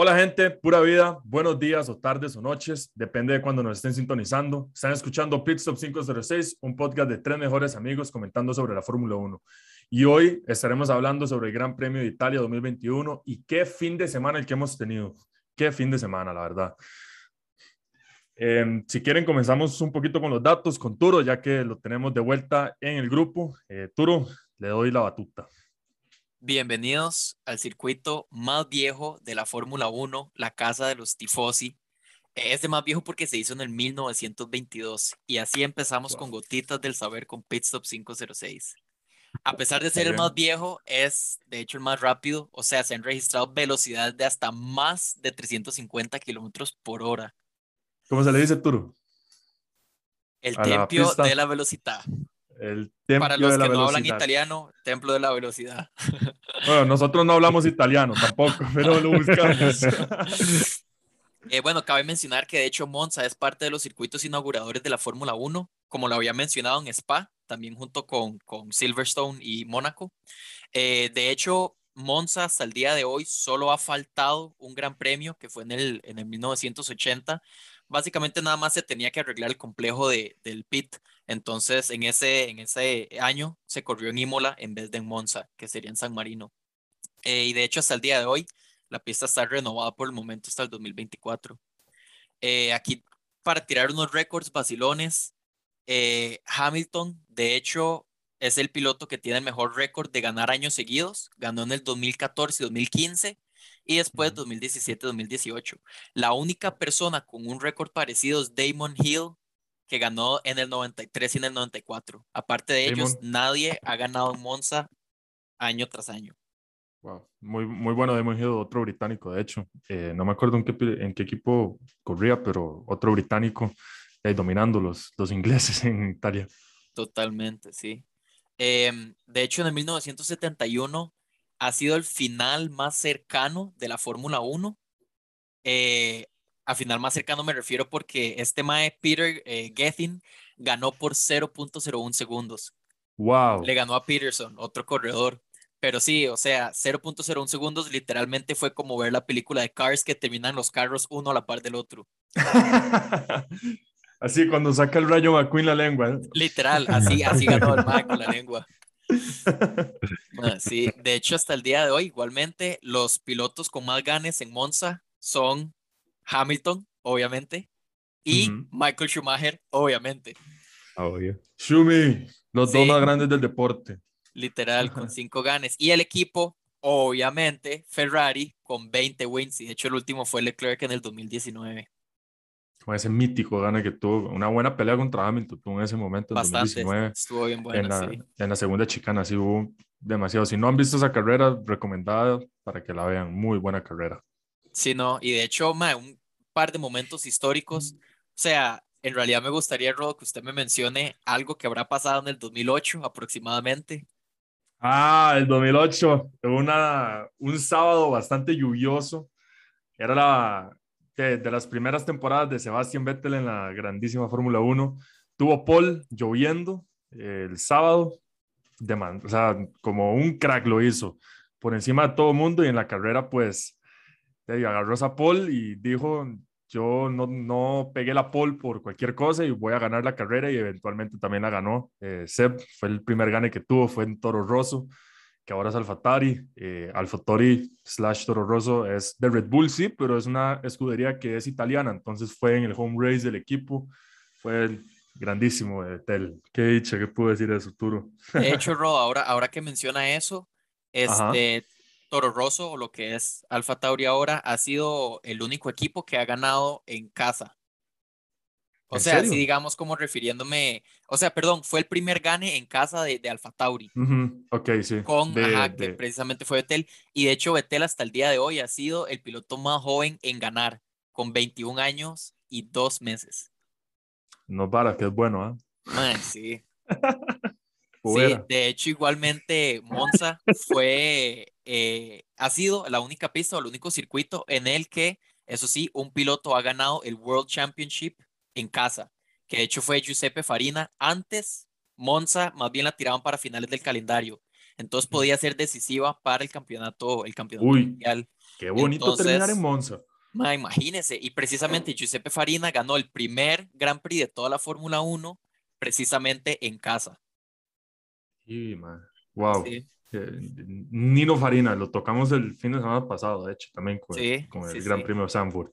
Hola gente, pura vida, buenos días o tardes o noches, depende de cuando nos estén sintonizando. Están escuchando Pitstop 506, un podcast de tres mejores amigos comentando sobre la Fórmula 1. Y hoy estaremos hablando sobre el Gran Premio de Italia 2021 y qué fin de semana el que hemos tenido. Qué fin de semana, la verdad. Em, si quieren, comenzamos un poquito con los datos, con Turo, ya que lo tenemos de vuelta en el grupo. Eh, Turo, le doy la batuta. Bienvenidos al circuito más viejo de la Fórmula 1, la casa de los tifosi. Es de más viejo porque se hizo en el 1922 y así empezamos con gotitas del saber con Pitstop 506. A pesar de ser el más viejo, es de hecho el más rápido, o sea, se han registrado velocidades de hasta más de 350 kilómetros por hora. ¿Cómo se le dice, Turo? El templo de la velocidad. El Para los de la que no velocidad. hablan italiano, templo de la velocidad. Bueno, nosotros no hablamos italiano tampoco, pero lo buscamos. Eh, bueno, cabe mencionar que de hecho Monza es parte de los circuitos inauguradores de la Fórmula 1, como lo había mencionado en Spa, también junto con, con Silverstone y Mónaco. Eh, de hecho, Monza hasta el día de hoy solo ha faltado un gran premio que fue en el, en el 1980. Básicamente nada más se tenía que arreglar el complejo de, del pit. Entonces, en ese, en ese año se corrió en Imola en vez de en Monza, que sería en San Marino. Eh, y de hecho, hasta el día de hoy, la pista está renovada por el momento hasta el 2024. Eh, aquí, para tirar unos récords vacilones, eh, Hamilton, de hecho, es el piloto que tiene el mejor récord de ganar años seguidos. Ganó en el 2014 y 2015 y después 2017-2018. La única persona con un récord parecido es Damon Hill, que ganó en el 93 y en el 94. Aparte de ellos, nadie ha ganado en Monza año tras año. Wow, muy, muy bueno Damon Hill, otro británico, de hecho. Eh, no me acuerdo en qué, en qué equipo corría, pero otro británico eh, dominando los, los ingleses en Italia. Totalmente, sí. Em, de hecho, en el 1971 ha sido el final más cercano de la Fórmula 1. Eh, a final más cercano me refiero porque este Mae Peter eh, Gethin ganó por 0.01 segundos. Wow. Le ganó a Peterson, otro corredor. Pero sí, o sea, 0.01 segundos literalmente fue como ver la película de Cars que terminan los carros uno a la par del otro. Así cuando saca el rayo McQueen la lengua. ¿eh? Literal, así, así ganó el Mae con la lengua. Ah, Sí, de hecho, hasta el día de hoy, igualmente, los pilotos con más ganes en Monza son Hamilton, obviamente, y. Michael Schumacher, obviamente. Shumi, los dos más grandes del deporte. Literal, con cinco ganes. Y el equipo, obviamente, Ferrari, con 20 wins. Y de hecho, el último fue Leclerc en el 2019. Con ese mítico gana que tuvo. Una buena pelea contra Hamilton tuvo en ese momento, en Bastante. 2019. Estuvo bien en, bueno, la, sí. en la segunda chicana, sí hubo demasiado. Si no han visto esa carrera, recomendada para que la vean. Muy buena carrera. Sí, no. Y de hecho, un de momentos históricos. O sea, en realidad me gustaría, que usted me mencione algo que habrá pasado en el 2008 aproximadamente. Ah, el 2008, una, un sábado bastante lluvioso. Era la de, las primeras temporadas de Sebastián Vettel en la grandísima Fórmula 1. Tuvo Paul lloviendo eh, el sábado, de man- o sea, como un crack lo hizo, por encima de todo mundo y en la carrera pues agarró a Paul y dijo, yo no, no pegué la pole por cualquier cosa y voy a ganar la carrera y eventualmente también la ganó. Eh, Seb fue el primer gane que tuvo, fue en Toro Rosso, que ahora es Alfatari. Eh, Alfatori slash Toro Rosso es de Red Bull, sí, pero es una escudería que es italiana, entonces fue en el home race del equipo, fue grandísimo de Tel. Qué dicha que pude decir eso, Turo. De hecho, Rodo, ahora, ahora que menciona eso, Ajá. Toro Rosso, o lo que es Alfa Tauri ahora, ha sido el único equipo que ha ganado en casa. O ¿En sea, serio? si digamos como refiriéndome, o sea, perdón, fue el primer gane en casa de, de Alfa Tauri. Ujú, Ok, sí. con, de- ajá, que precisamente fue Vettel. Y de hecho, Vettel hasta el día de hoy ha sido el piloto más joven en ganar, con 21 años y dos meses. No para, que es bueno. Man, sí. Sí, Fuera. de hecho, igualmente Monza fue, eh, ha sido la única pista o el único circuito en el que, eso sí, un piloto ha ganado el World Championship en casa, que de hecho fue Giuseppe Farina. Antes, Monza más bien la tiraban para finales del calendario, entonces podía ser decisiva para el campeonato, el campeonato Uy. mundial. Qué bonito terminar en Monza. Ma, imagínese, y precisamente Giuseppe Farina ganó el primer Gran Prix de toda la Fórmula 1 precisamente en casa. Sí, man. Wow. Nino Farina, lo tocamos el fin de semana pasado, de hecho, también con, el Gran Premio de Sanford.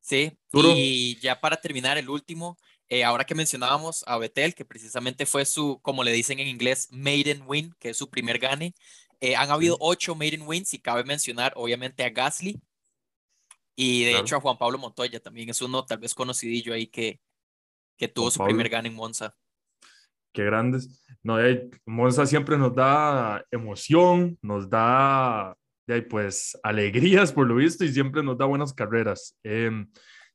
Sí, y ya para terminar, el último, eh, ahora que mencionábamos a Betel, que precisamente fue su, como le dicen en inglés, maiden win, que es su primer gane. Eh, han habido ocho maiden wins y cabe mencionar, obviamente, a Gasly y de hecho a Juan Pablo Montoya también es uno tal vez conocidillo ahí que, que tuvo su primer gane en Monza. Qué grandes. No, eh, Monza siempre nos da emoción, nos da pues alegrías por lo visto y siempre nos da buenas carreras. Eh,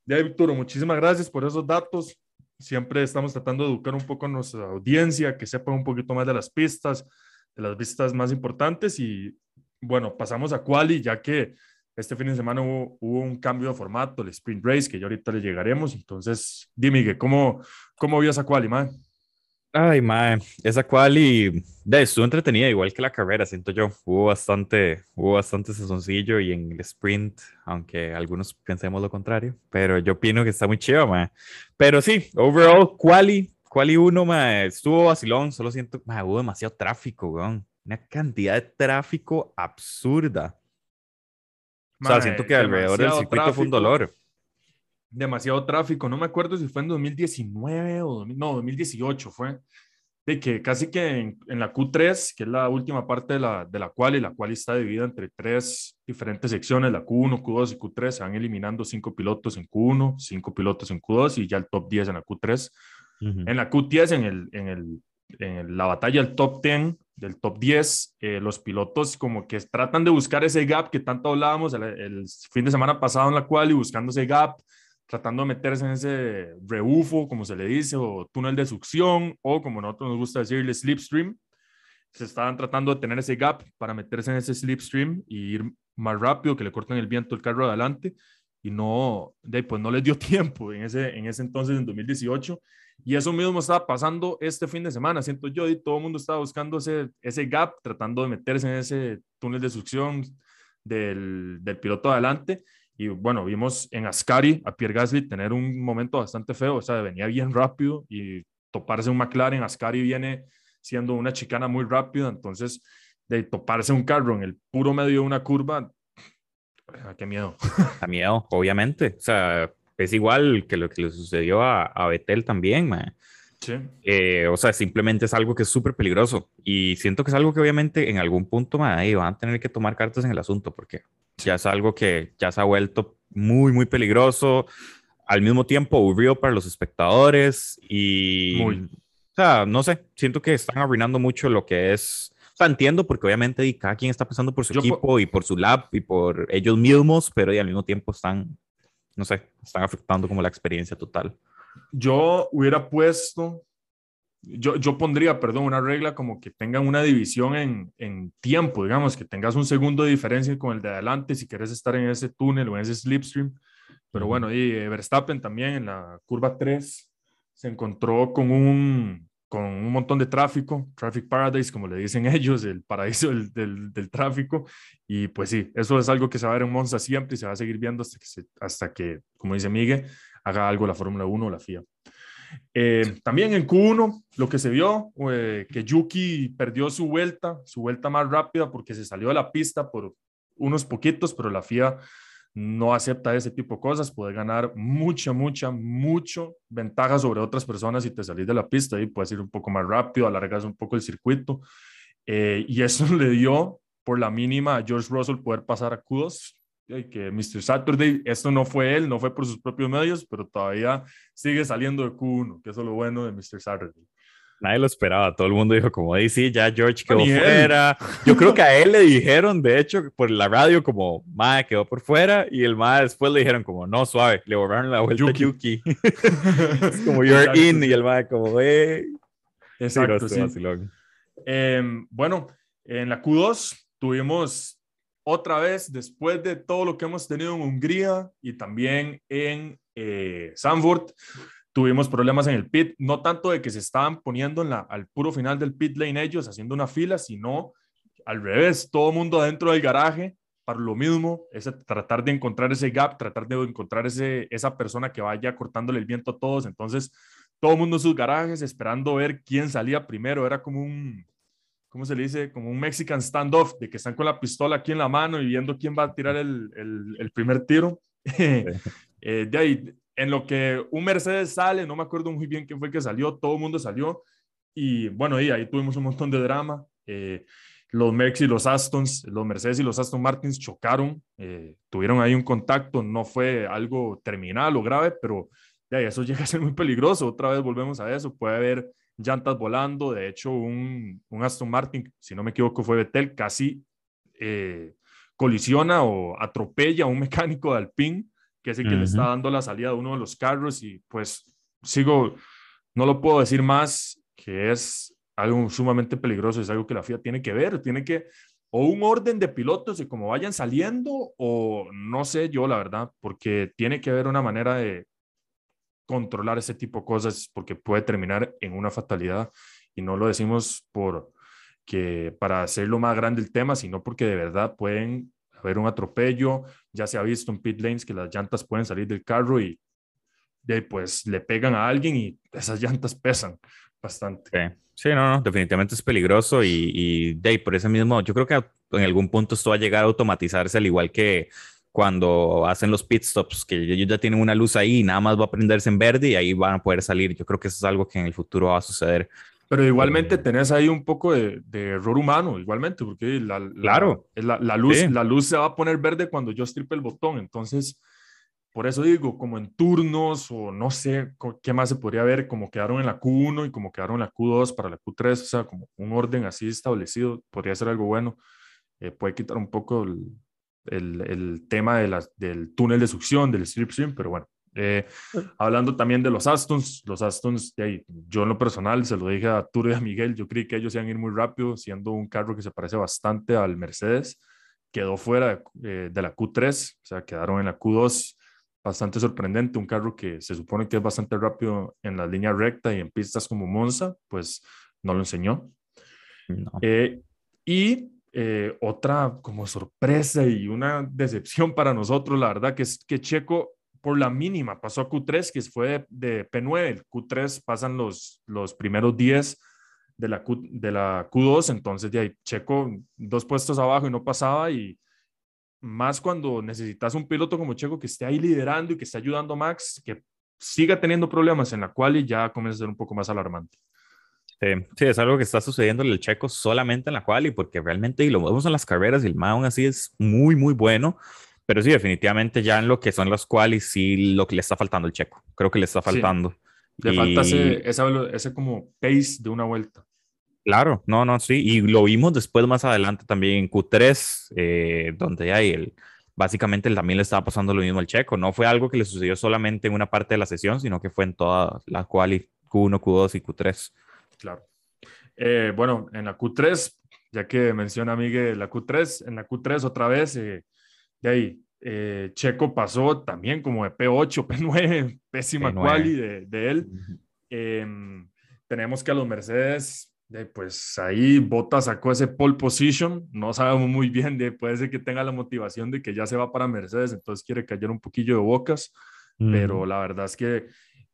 de ahí, Víctor, muchísimas gracias por esos datos siempre estamos tratando de educar un poco a nuestra audiencia, que sepa un poquito más de las pistas, de las pistas más importantes y bueno, pasamos a quali ya que este fin de semana hubo, un cambio de formato, el sprint race, que ya ahorita le llegaremos. Entonces, dime, ¿cómo, cómo vio esa quali, man? Ay, mae, esa quali de, estuvo entretenida, igual que la carrera, siento yo. Hubo bastante, hubo bastante sesoncillo y en el sprint, aunque algunos pensemos lo contrario, pero yo opino que está muy chido, mae. Pero sí, overall, quali, quali 1, mae, estuvo vacilón, solo siento, mae, hubo demasiado tráfico, weón. Una cantidad de tráfico absurda. o sea, siento que alrededor del circuito fue un dolor demasiado tráfico. No me acuerdo si fue en 2019 o no, 2018 fue. De que casi que en, la Q3, que es la última parte de la, de la cual, y la cual está dividida entre tres diferentes secciones, la Q1, Q2 y Q3, se van eliminando cinco pilotos en Q1, cinco pilotos en Q2 y ya el top 10 en la Q3. En la Q10, en, el, en, el, en la batalla del top 10, del top 10, eh, los pilotos como que tratan de buscar ese gap que tanto hablábamos el, el, fin de semana pasado en la cual y buscando ese gap, tratando de meterse en ese rebufo, como se le dice, o túnel de succión, o como nosotros nos gusta decirle, slipstream. Se estaban tratando de tener ese gap para meterse en ese slipstream y ir más rápido, que le corten el viento el carro adelante. Y no, pues no les dio tiempo en ese, en ese entonces, en 2018. Y eso mismo estaba pasando este fin de semana, siento yo, y todo el mundo estaba buscando ese, ese gap, tratando de meterse en ese túnel de succión del, del piloto adelante y bueno, vimos en Ascari a Pierre Gasly tener un momento bastante feo, o sea, venía bien rápido y toparse un McLaren, Ascari viene siendo una chicana muy rápida, entonces de toparse un carro en el puro medio de una curva, ah, qué miedo. A miedo, obviamente. O sea, es igual que lo que le sucedió a, a Betel también, man. Sí. Eh, o sea, simplemente es algo que es súper peligroso y siento que es algo que obviamente en algún punto man, ahí van a tener que tomar cartas en el asunto porque ya es algo que ya se ha vuelto muy, muy peligroso, al mismo tiempo aburrido para los espectadores y... Muy. O sea, no sé, siento que están arruinando mucho lo que es... O sea, entiendo porque obviamente cada quien está pasando por su equipo y por su lab y por ellos mismos, pero y al mismo tiempo están, no sé, están afectando como la experiencia total. Yo hubiera puesto yo, yo pondría, perdón, una regla como que tengan una división en, en, tiempo, digamos, que tengas un segundo de diferencia con el de adelante si quieres estar en ese túnel o en ese slipstream. Pero bueno, y eh, Verstappen también en la curva 3 se encontró con un, con un montón de tráfico, traffic paradise, como le dicen ellos, el paraíso del, del, del, tráfico. Y pues sí, eso es algo que se va a ver en Monza siempre y se va a seguir viendo hasta que, hasta que como dice Miguel, haga algo la Fórmula 1 o la FIA. Eh, también en Q1, lo que se vio, eh, que Yuki perdió su vuelta, su vuelta más rápida porque se salió de la pista por unos poquitos, pero la FIA no acepta ese tipo de cosas, puede ganar mucha, mucha, mucho ventaja sobre otras personas si te salís de la pista y puedes ir un poco más rápido, alargas un poco el circuito. Eh, y eso le dio por la mínima a George Russell poder pasar a Q2 que Mr. Saturday, esto no fue él, no fue por sus propios medios, pero todavía sigue saliendo de Q1, que eso es lo bueno de Mr. Saturday. Nadie lo esperaba, todo el mundo dijo como, sí, ya George quedó fuera. Yo creo que a él le dijeron, de hecho, por la radio como, Mae quedó por fuera, y el Mae después le dijeron como, no, suave, le borraron la vuelta Yuki. a Yuki. es como, you're in, y el Mae como, eh. Exacto, sí. Em, bueno, en la Q2 tuvimos otra vez, después de todo lo que hemos tenido en Hungría y también en eh, tuvimos problemas en el pit, no tanto de que se estaban poniendo al puro final del pit lane ellos haciendo una fila, sino al revés, todo el mundo adentro del garaje para lo mismo, es tratar de encontrar ese gap, tratar de encontrar ese, esa persona que vaya cortándole el viento a todos. Entonces, todo el mundo en sus garajes esperando ver quién salía primero. Era como un, ¿cómo se le dice? Como un Mexican standoff, de que están con la pistola aquí en la mano y viendo quién va a tirar el, el, primer tiro. Eh, de ahí, en lo que un Mercedes sale, no me acuerdo muy bien quién fue el que salió, todo el mundo salió. Y bueno, ahí tuvimos un montón de drama. Eh, los Mercs y los Astons, los Mercedes y los Aston Martins chocaron, eh, tuvieron ahí un contacto, no fue algo terminal o grave, pero de eso llega a ser muy peligroso. Otra vez volvemos a eso, puede haber llantas volando. De hecho, un, un Aston Martin, si no me equivoco, fue Vettel, casi eh, colisiona o atropella a un mecánico de Alpine, que es el que le está dando la salida a uno de los carros. Y pues sigo, no lo puedo decir más, que es algo sumamente peligroso, es algo que la FIA tiene que ver, tiene que, o un orden de pilotos y como vayan saliendo, o no sé yo, la verdad, porque tiene que haber una manera de controlar ese tipo de cosas porque puede terminar en una fatalidad y no lo decimos por que para hacerlo más grande el tema, sino porque de verdad pueden haber un atropello, ya se ha visto en pit lanes que las llantas pueden salir del carro y de, pues le pegan a alguien y esas llantas pesan bastante. Sí, no, no, definitivamente es peligroso y, y de, por ese mismo, yo creo que en algún punto esto va a llegar a automatizarse al igual que cuando hacen los pit stops, que ellos ya tienen una luz ahí y nada más va a prenderse en verde y ahí van a poder salir. Yo creo que eso es algo que en el futuro va a suceder. Pero igualmente tenés ahí un poco de, error humano, igualmente, porque la, claro. la, la luz, la luz se va a poner verde cuando yo stripe el botón. Entonces, por eso digo, como en turnos o no sé qué más se podría ver, como quedaron en la Q1 y como quedaron en la Q2 para la Q3, o sea, como un orden así establecido, podría ser algo bueno. Eh, puede quitar un poco el, el, tema de del túnel de succión, del slipstream, pero bueno. Eh, hablando también de los Astons, los Astons, yo en lo personal se lo dije a Arturo y a Miguel, yo creí que ellos iban a ir muy rápido, siendo un carro que se parece bastante al Mercedes, quedó fuera de, de la Q3, o sea, quedaron en la Q2, bastante sorprendente, un carro que se supone que es bastante rápido en la línea recta y en pistas como Monza, pues no lo enseñó. Eh, y eh, otra como sorpresa y una decepción para nosotros, la verdad, que es que Checo por la mínima pasó a Q3, que fue de, P9, el Q3 pasan los, los primeros 10 de la, Q, de la Q2, entonces de ahí Checo dos puestos abajo y no pasaba y más cuando necesitas un piloto como Checo que esté ahí liderando y que esté ayudando a Max, que siga teniendo problemas en la cual y ya comienza a ser un poco más alarmante. Sí, es algo que está sucediendo en el checo solamente en la quali, porque realmente, y lo vemos en las carreras, y el MA aún así es muy, muy bueno. Pero sí, definitivamente ya en lo que son las qualis, sí lo que le está faltando el checo. Creo que le está faltando. Le falta ese, ese, como pace de una vuelta. Claro, no, no, sí. Y lo vimos después más adelante también en Q3, eh, donde hay el, básicamente también le estaba pasando lo mismo al checo. No fue algo que le sucedió solamente en una parte de la sesión, sino que fue en toda la quali Q1, Q2 y Q3. Claro. Eh, bueno, en la Q3, ya que menciona Miguel la Q3, en la Q3 otra vez, eh, de ahí, eh, Checo pasó también como de P8, P9, pésima quali de, de él. Em, tenemos que a los Mercedes, pues ahí Bota sacó ese pole position, no sabemos muy bien, de, puede ser que tenga la motivación de que ya se va para Mercedes, entonces quiere callar un poquillo de bocas, pero la verdad es que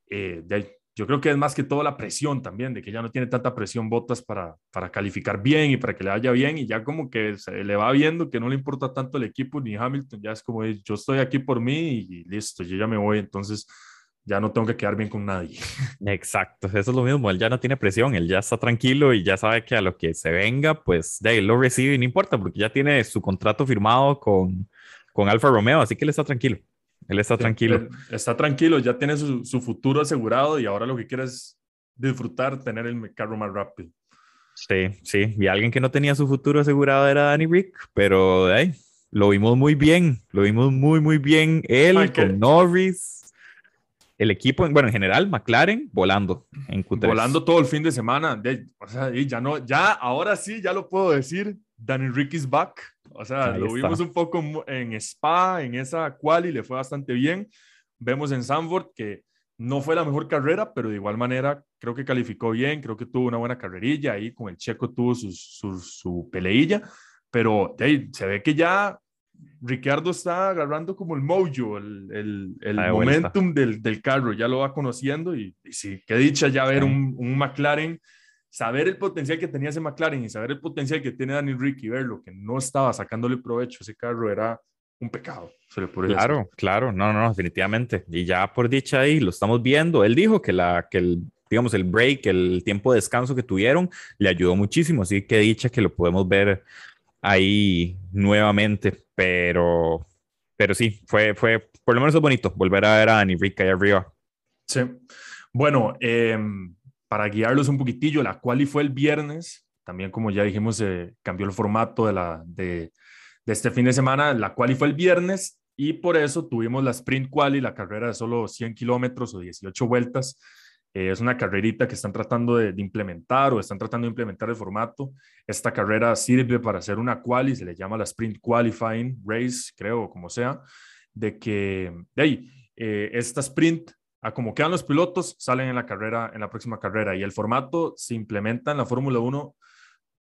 de ahí, yo creo que es más que todo la presión también, de que ya no tiene tanta presión botas para, para calificar bien y para que le vaya bien y ya como que se le va viendo que no le importa tanto el equipo ni Hamilton, ya es como yo estoy aquí por mí y listo, yo ya me voy, entonces ya no tengo que quedar bien con nadie. Exacto, eso es lo mismo, él ya no tiene presión, él ya está tranquilo y ya sabe que a lo que se venga, pues de ahí lo recibe y no importa porque ya tiene su contrato firmado con, con Alfa Romeo, así que él está tranquilo. Él está tranquilo. está tranquilo, ya tiene su, su, futuro asegurado y ahora lo que quiere es disfrutar, tener el carro más rápido. Sí, sí. Y alguien que no tenía su futuro asegurado era Danny Rick, pero hey, lo vimos muy bien, lo vimos muy, muy bien. Él con Norris, el equipo, bueno, en general, McLaren volando en Q3. Volando todo el fin de semana. o sea, y ya no, ya, ahora sí, ya lo puedo decir. Danny Rick is back. O sea, lo vimos un poco en Spa, en esa quali, le fue bastante bien. Vemos en Sanford que no fue la mejor carrera, pero de igual manera creo que calificó bien, creo que tuvo una buena carrerilla ahí, con el checo tuvo su, su, peleilla, pero ahí, se ve que ya Ricardo está agarrando como el mojo, el, el, momentum del, del, carro, ya lo va conociendo y, sí, qué dicha ya ver un, un, McLaren, saber el potencial que tenía ese McLaren y saber el potencial que tiene Daniel Rick y verlo, que no estaba sacándole provecho a ese carro, era un pecado. claro, claro, no, no, definitivamente. Y ya por dicha ahí lo estamos viendo. Él dijo que, la, que el, digamos, el break, el tiempo de descanso que tuvieron, le ayudó muchísimo. Así que dicha que lo podemos ver ahí nuevamente. Pero, pero sí, fue, fue, por lo menos es bonito volver a ver a Dani Rick ahí arriba. Sí. Bueno, em, para guiarlos un poquitillo, la quali fue el viernes. También, como ya dijimos, cambió el formato de, la, de este fin de semana. La quali fue el viernes y por eso tuvimos la sprint quali, la carrera de solo 100 kilómetros o 18 vueltas eh, es una carrerita que están tratando de, implementar o están tratando de implementar el formato. Esta carrera sirve para hacer una quali, se le llama la Sprint Qualifying Race, creo, como sea, de que de ahí, eh, esta sprint, a como quedan los pilotos, salen en la carrera, en la próxima carrera. Y el formato se implementa en la Fórmula 1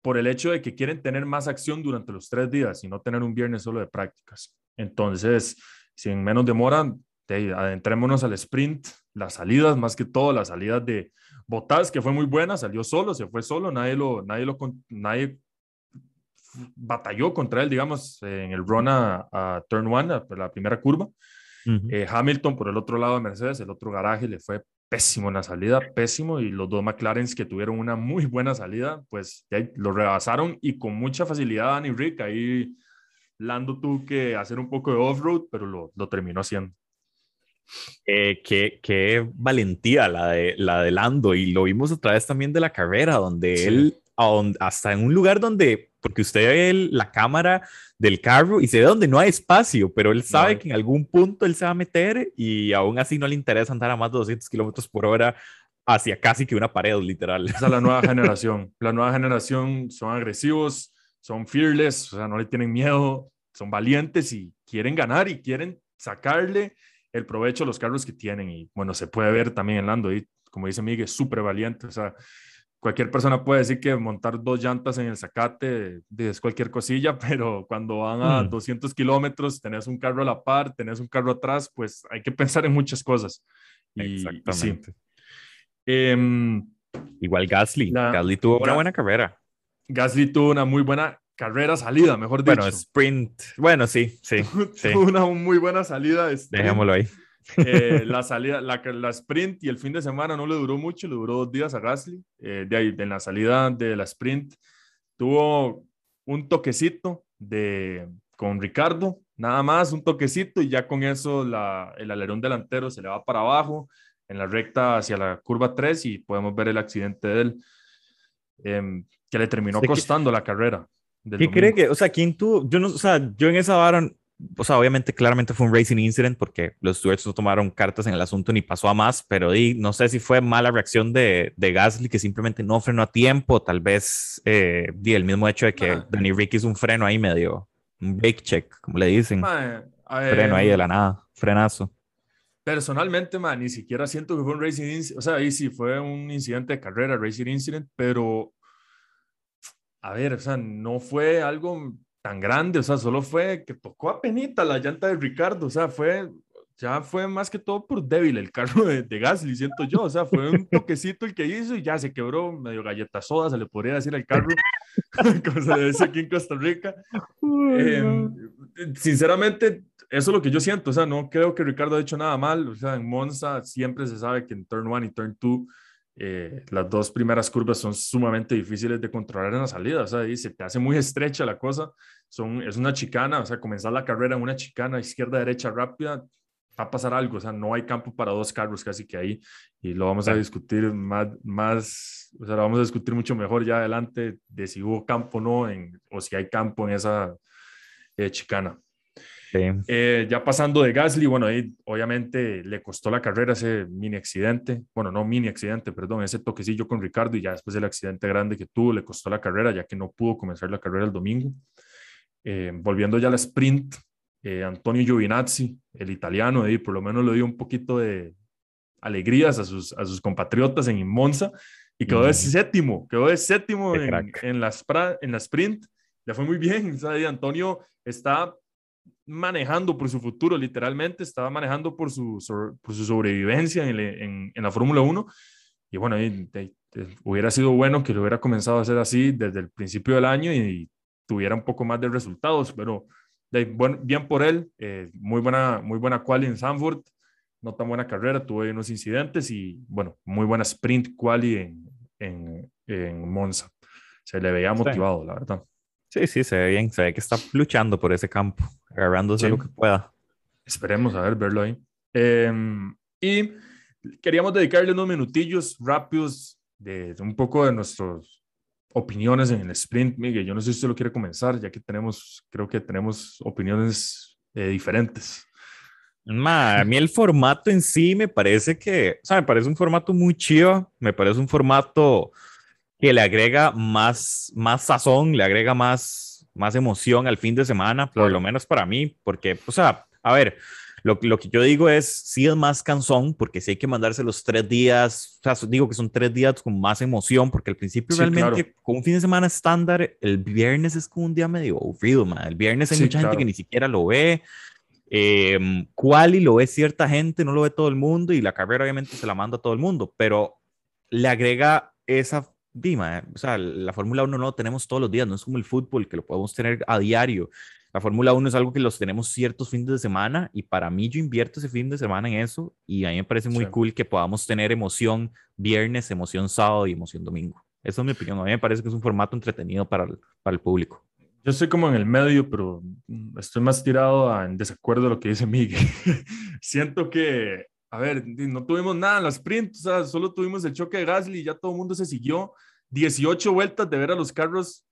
por el hecho de que quieren tener más acción durante los tres días y no tener un viernes solo de prácticas. Entonces, sin menos demora, adentrémonos al sprint, las salidas, más que todo las salidas de Botas, que fue muy buena, salió solo, se fue solo, nadie lo, nadie lo, nadie batalló contra él, digamos, en el run a, turn one, a la primera curva. Eh, Hamilton por el otro lado de Mercedes, el otro garaje le fue pésimo en la salida, pésimo, y los dos McLaren que tuvieron una muy buena salida, pues ya lo rebasaron y con mucha facilidad Danny Rick, ahí Lando tuvo que hacer un poco de off-road, pero lo, lo terminó haciendo. Eh, qué, valentía la de, la de Lando y lo vimos otra vez también de la carrera donde él hasta en un lugar donde porque usted ve la cámara del carro y se ve donde no hay espacio pero él sabe que en algún punto él se va a meter y aún así no le interesa andar a más de 200 kilómetros por hora hacia casi que una pared literal esa es la nueva generación la nueva generación son agresivos son fearless o sea no le tienen miedo son valientes y quieren ganar y quieren sacarle el provecho de los carros que tienen. Y bueno, se puede ver también en Lando, y como dice Miguel, súper valiente. O sea, cualquier persona puede decir que montar dos llantas en el zacate es cualquier cosilla, pero cuando van a 200 hmm. kilómetros, tenés un carro a la par, tenés un carro atrás, pues hay que pensar en muchas cosas. Exactamente. Em, Igual Gasly. Gasly tuvo una buena carrera. Gasly tuvo una muy buena carrera salida, mejor dicho. Bueno, sprint. Bueno, sí, sí. sí. una muy buena salida. Dejémoslo ahí. Eh, la salida, la, la, sprint y el fin de semana no le duró mucho, le duró dos días a Gasly. Eh, de ahí, en la salida de la sprint, tuvo un toquecito de, con Ricardo, nada más, un toquecito, y ya con eso la, el alerón delantero se le va para abajo en la recta hacia la curva 3 y podemos ver el accidente de él, em, que le terminó costando la carrera. ¿Qué cree que, o sea, quién tuvo? Yo no, o sea, yo en esa vara, o sea, obviamente, claramente fue un racing incident porque los stewards no tomaron cartas en el asunto ni pasó a más, pero di, no sé si fue mala reacción de, de Gasly que simplemente no frenó a tiempo, tal vez eh, di, el mismo hecho de que ah. Danny Rick hizo un freno ahí medio, un brake check, como le dicen. freno ahí de la nada, frenazo. Personalmente, man, ni siquiera siento que fue un racing incident, o sea, ahí sí fue un incidente de carrera, racing incident, pero a ver, o sea, no fue algo tan grande, o sea, solo fue que tocó a penita la llanta de Ricardo, o sea, fue, ya fue más que todo por débil el carro de, de Gasly, siento yo, o sea, fue un toquecito el que hizo y ya se quebró medio galleta soda, se le podría decir al carro, como se le dice aquí en Costa Rica. Em, sinceramente, eso es lo que yo siento, o sea, no creo que Ricardo haya hecho nada mal, o sea, en Monza siempre se sabe que en Turn 1 y Turn 2 eh, las dos primeras curvas son sumamente difíciles de controlar en la salida, o sea, y se te hace muy estrecha la cosa, son, es una chicana, o sea, comenzar la carrera en una chicana izquierda-derecha rápida, va a pasar algo, o sea, no hay campo para dos carros casi que ahí, y lo vamos a discutir más, más, o sea, lo vamos a discutir mucho mejor ya adelante de si hubo campo o no, en, o si hay campo en esa eh, chicana. Eh, ya pasando de Gasly, bueno, ahí obviamente le costó la carrera ese mini accidente, bueno, no mini accidente, perdón, ese toquecillo con Ricardo y ya después del accidente grande que tuvo, le costó la carrera ya que no pudo comenzar la carrera el domingo. Eh, volviendo ya al sprint, eh, Antonio Giovinazzi, el italiano, ahí por lo menos le dio un poquito de alegrías a sus, a sus compatriotas en Monza y quedó de séptimo, quedó de séptimo en, en, la, en la sprint, le fue muy bien, o Antonio está manejando por su futuro, literalmente, estaba manejando por su, por su sobrevivencia en, en, la Fórmula 1. Y bueno, hubiera sido bueno que lo hubiera comenzado a hacer así desde el principio del año y, tuviera un poco más de resultados, pero bien por él, eh, muy buena, muy buena quali en Sanford, no tan buena carrera, tuvo unos incidentes y bueno, muy buena sprint quali en, en, en Monza. Se le veía motivado, la verdad. Sí, sí, se ve bien, se ve que está luchando por ese campo, agarrándose lo que pueda. Esperemos a ver, verlo ahí. Em, y queríamos dedicarle unos minutillos rápidos de, un poco de nuestras opiniones en el sprint, Miguel. Yo no sé si usted lo quiere comenzar, ya que tenemos, creo que tenemos opiniones eh, diferentes. Ma, a mí el formato en sí me parece que, o sea, me parece un formato muy chido, me parece un formato que le agrega más, más sazón, le agrega más, más emoción al fin de semana, por lo menos para mí, porque, o sea, a ver, lo, lo, que yo digo es, sí es más cansón, porque sí hay que mandarse los tres días, o sea, digo que son tres días con más emoción, porque al principio realmente, con un fin de semana estándar, el viernes es como un día medio aburrido, man. El viernes hay mucha gente que ni siquiera lo ve. Eh, Quali lo ve cierta gente, no lo ve todo el mundo, y la carrera obviamente se la manda a todo el mundo, pero le agrega esa Dima, o sea, la Fórmula 1 no lo tenemos todos los días, no es como el fútbol que lo podemos tener a diario. La Fórmula 1 es algo que los tenemos ciertos fines de semana y para mí yo invierto ese fin de semana en eso y a mí me parece muy cool que podamos tener emoción viernes, emoción sábado y emoción domingo. Esa es mi opinión. A mí me parece que es un formato entretenido para el, para el público. Yo estoy como en el medio, pero estoy más tirado en desacuerdo de lo que dice Miguel. Siento que a ver, no tuvimos nada en la sprint, o sea, solo tuvimos el choque de Gasly y ya todo el mundo se siguió. 18 vueltas de ver a los carros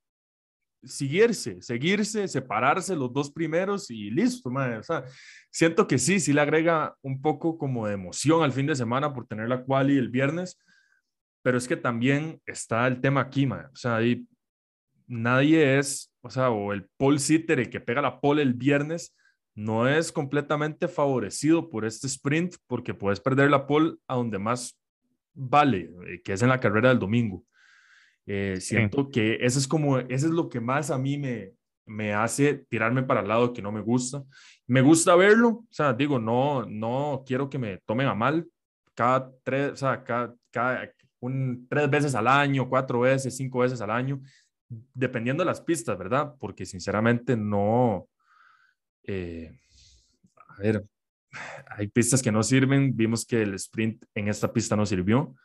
seguirse, seguirse, separarse los dos primeros y listo, madre. O sea, siento que sí, sí le agrega un poco como de emoción al fin de semana por tener la quali el viernes, pero es que también está el tema aquí, madre. O sea, ahí nadie es, o sea, o el pole sitter, que pega la pole el viernes, no es completamente favorecido por este sprint porque puedes perder la pole a donde más vale, eh, que es en la carrera del domingo. Eh, siento que eso es como, eso es lo que más a mí me, me hace tirarme para el lado que no me gusta. Me gusta verlo, o sea, digo, no, no quiero que me tomen a mal cada tres, o sea, cada, cada un, tres veces al año, cuatro veces, cinco veces al año, dependiendo de las pistas, ¿verdad? Porque sinceramente no, eh, a ver, hay pistas que no sirven. Vimos que el sprint en esta pista no sirvió.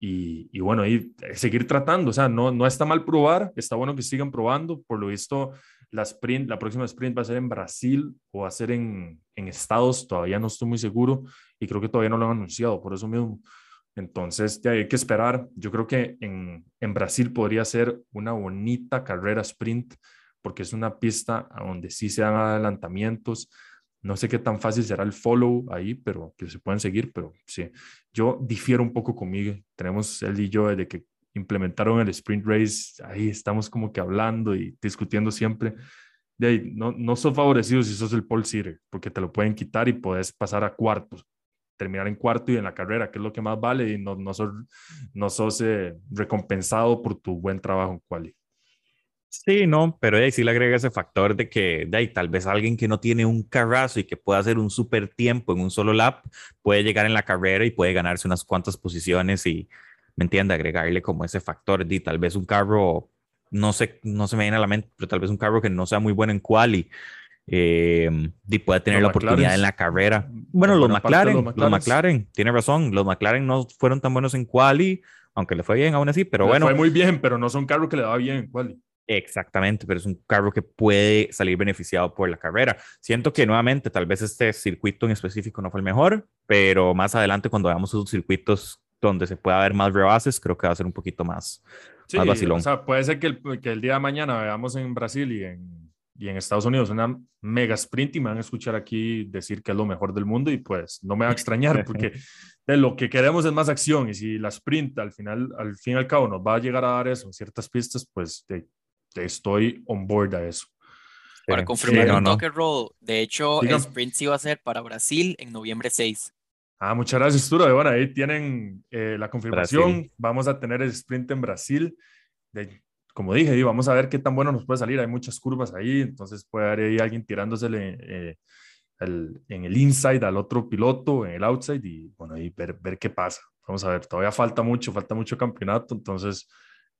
Y, y, bueno, y seguir tratando, o sea, no, no está mal probar, está bueno que sigan probando. Por lo visto, la, sprint, la próxima sprint va a ser en Brasil o a ser en, Estados, todavía no estoy muy seguro y creo que todavía no lo han anunciado, por eso mismo. Entonces, ya hay que esperar. Yo creo que en Brasil podría ser una bonita carrera sprint porque es una pista donde sí se dan adelantamientos. No sé qué tan fácil será el follow ahí, pero que se pueden seguir, pero sí. Yo difiero un poco conmigo. Tenemos él y yo desde que implementaron el sprint race, ahí estamos como que hablando y discutiendo siempre. De ahí, no, no son favorecidos si sos el pole sitter, porque te lo pueden quitar y puedes pasar a cuartos, terminar en cuarto y en la carrera, que es lo que más vale, y no, no sos, no sos eh, recompensado por tu buen trabajo en quali. Sí, no, pero ahí sí le agrega ese factor de que de ahí, tal vez alguien que no tiene un carrazo y que pueda hacer un super tiempo en un solo lap puede llegar en la carrera y puede ganarse unas cuantas posiciones y, ¿me entiende? Agregarle como ese factor de tal vez un carro, no sé, no se me viene a la mente, pero tal vez un carro que no sea muy bueno en quali eh, y pueda tener la oportunidad en la carrera. Bueno, los McLaren, los McLaren, tiene razón, los McLaren no fueron tan buenos en quali, aunque le fue bien aún así, pero bueno. Fue muy bien, pero no son carros que le da bien en quali. Exactamente, pero es un carro que puede salir beneficiado por la carrera. Siento que nuevamente tal vez este circuito en específico no fue el mejor, pero más adelante cuando veamos esos circuitos donde se pueda ver más rebases, creo que va a ser un poquito más, sí, vacilón. O sea, puede ser que el, que el día de mañana veamos en Brasil y en, y en Estados Unidos una mega sprint y me van a escuchar aquí decir que es lo mejor del mundo y pues no me va a extrañar porque de lo que queremos es más acción y si la sprint al final, al fin y al cabo nos va a llegar a dar eso en ciertas pistas, pues de, estoy on board a eso. Para confirmar el no, Roll, de hecho, el sprint sí va a ser para Brasil en noviembre 6. Ah, muchas gracias, Turo. Bueno, ahí tienen eh, la confirmación. Vamos a tener el sprint en Brasil. De, como dije, vamos a ver qué tan bueno nos puede salir. Hay muchas curvas ahí, entonces puede haber ahí alguien tirándosele eh, en el inside al otro piloto, en el outside, y bueno, ahí ver, ver qué pasa. Vamos a ver, todavía falta mucho, falta mucho campeonato, entonces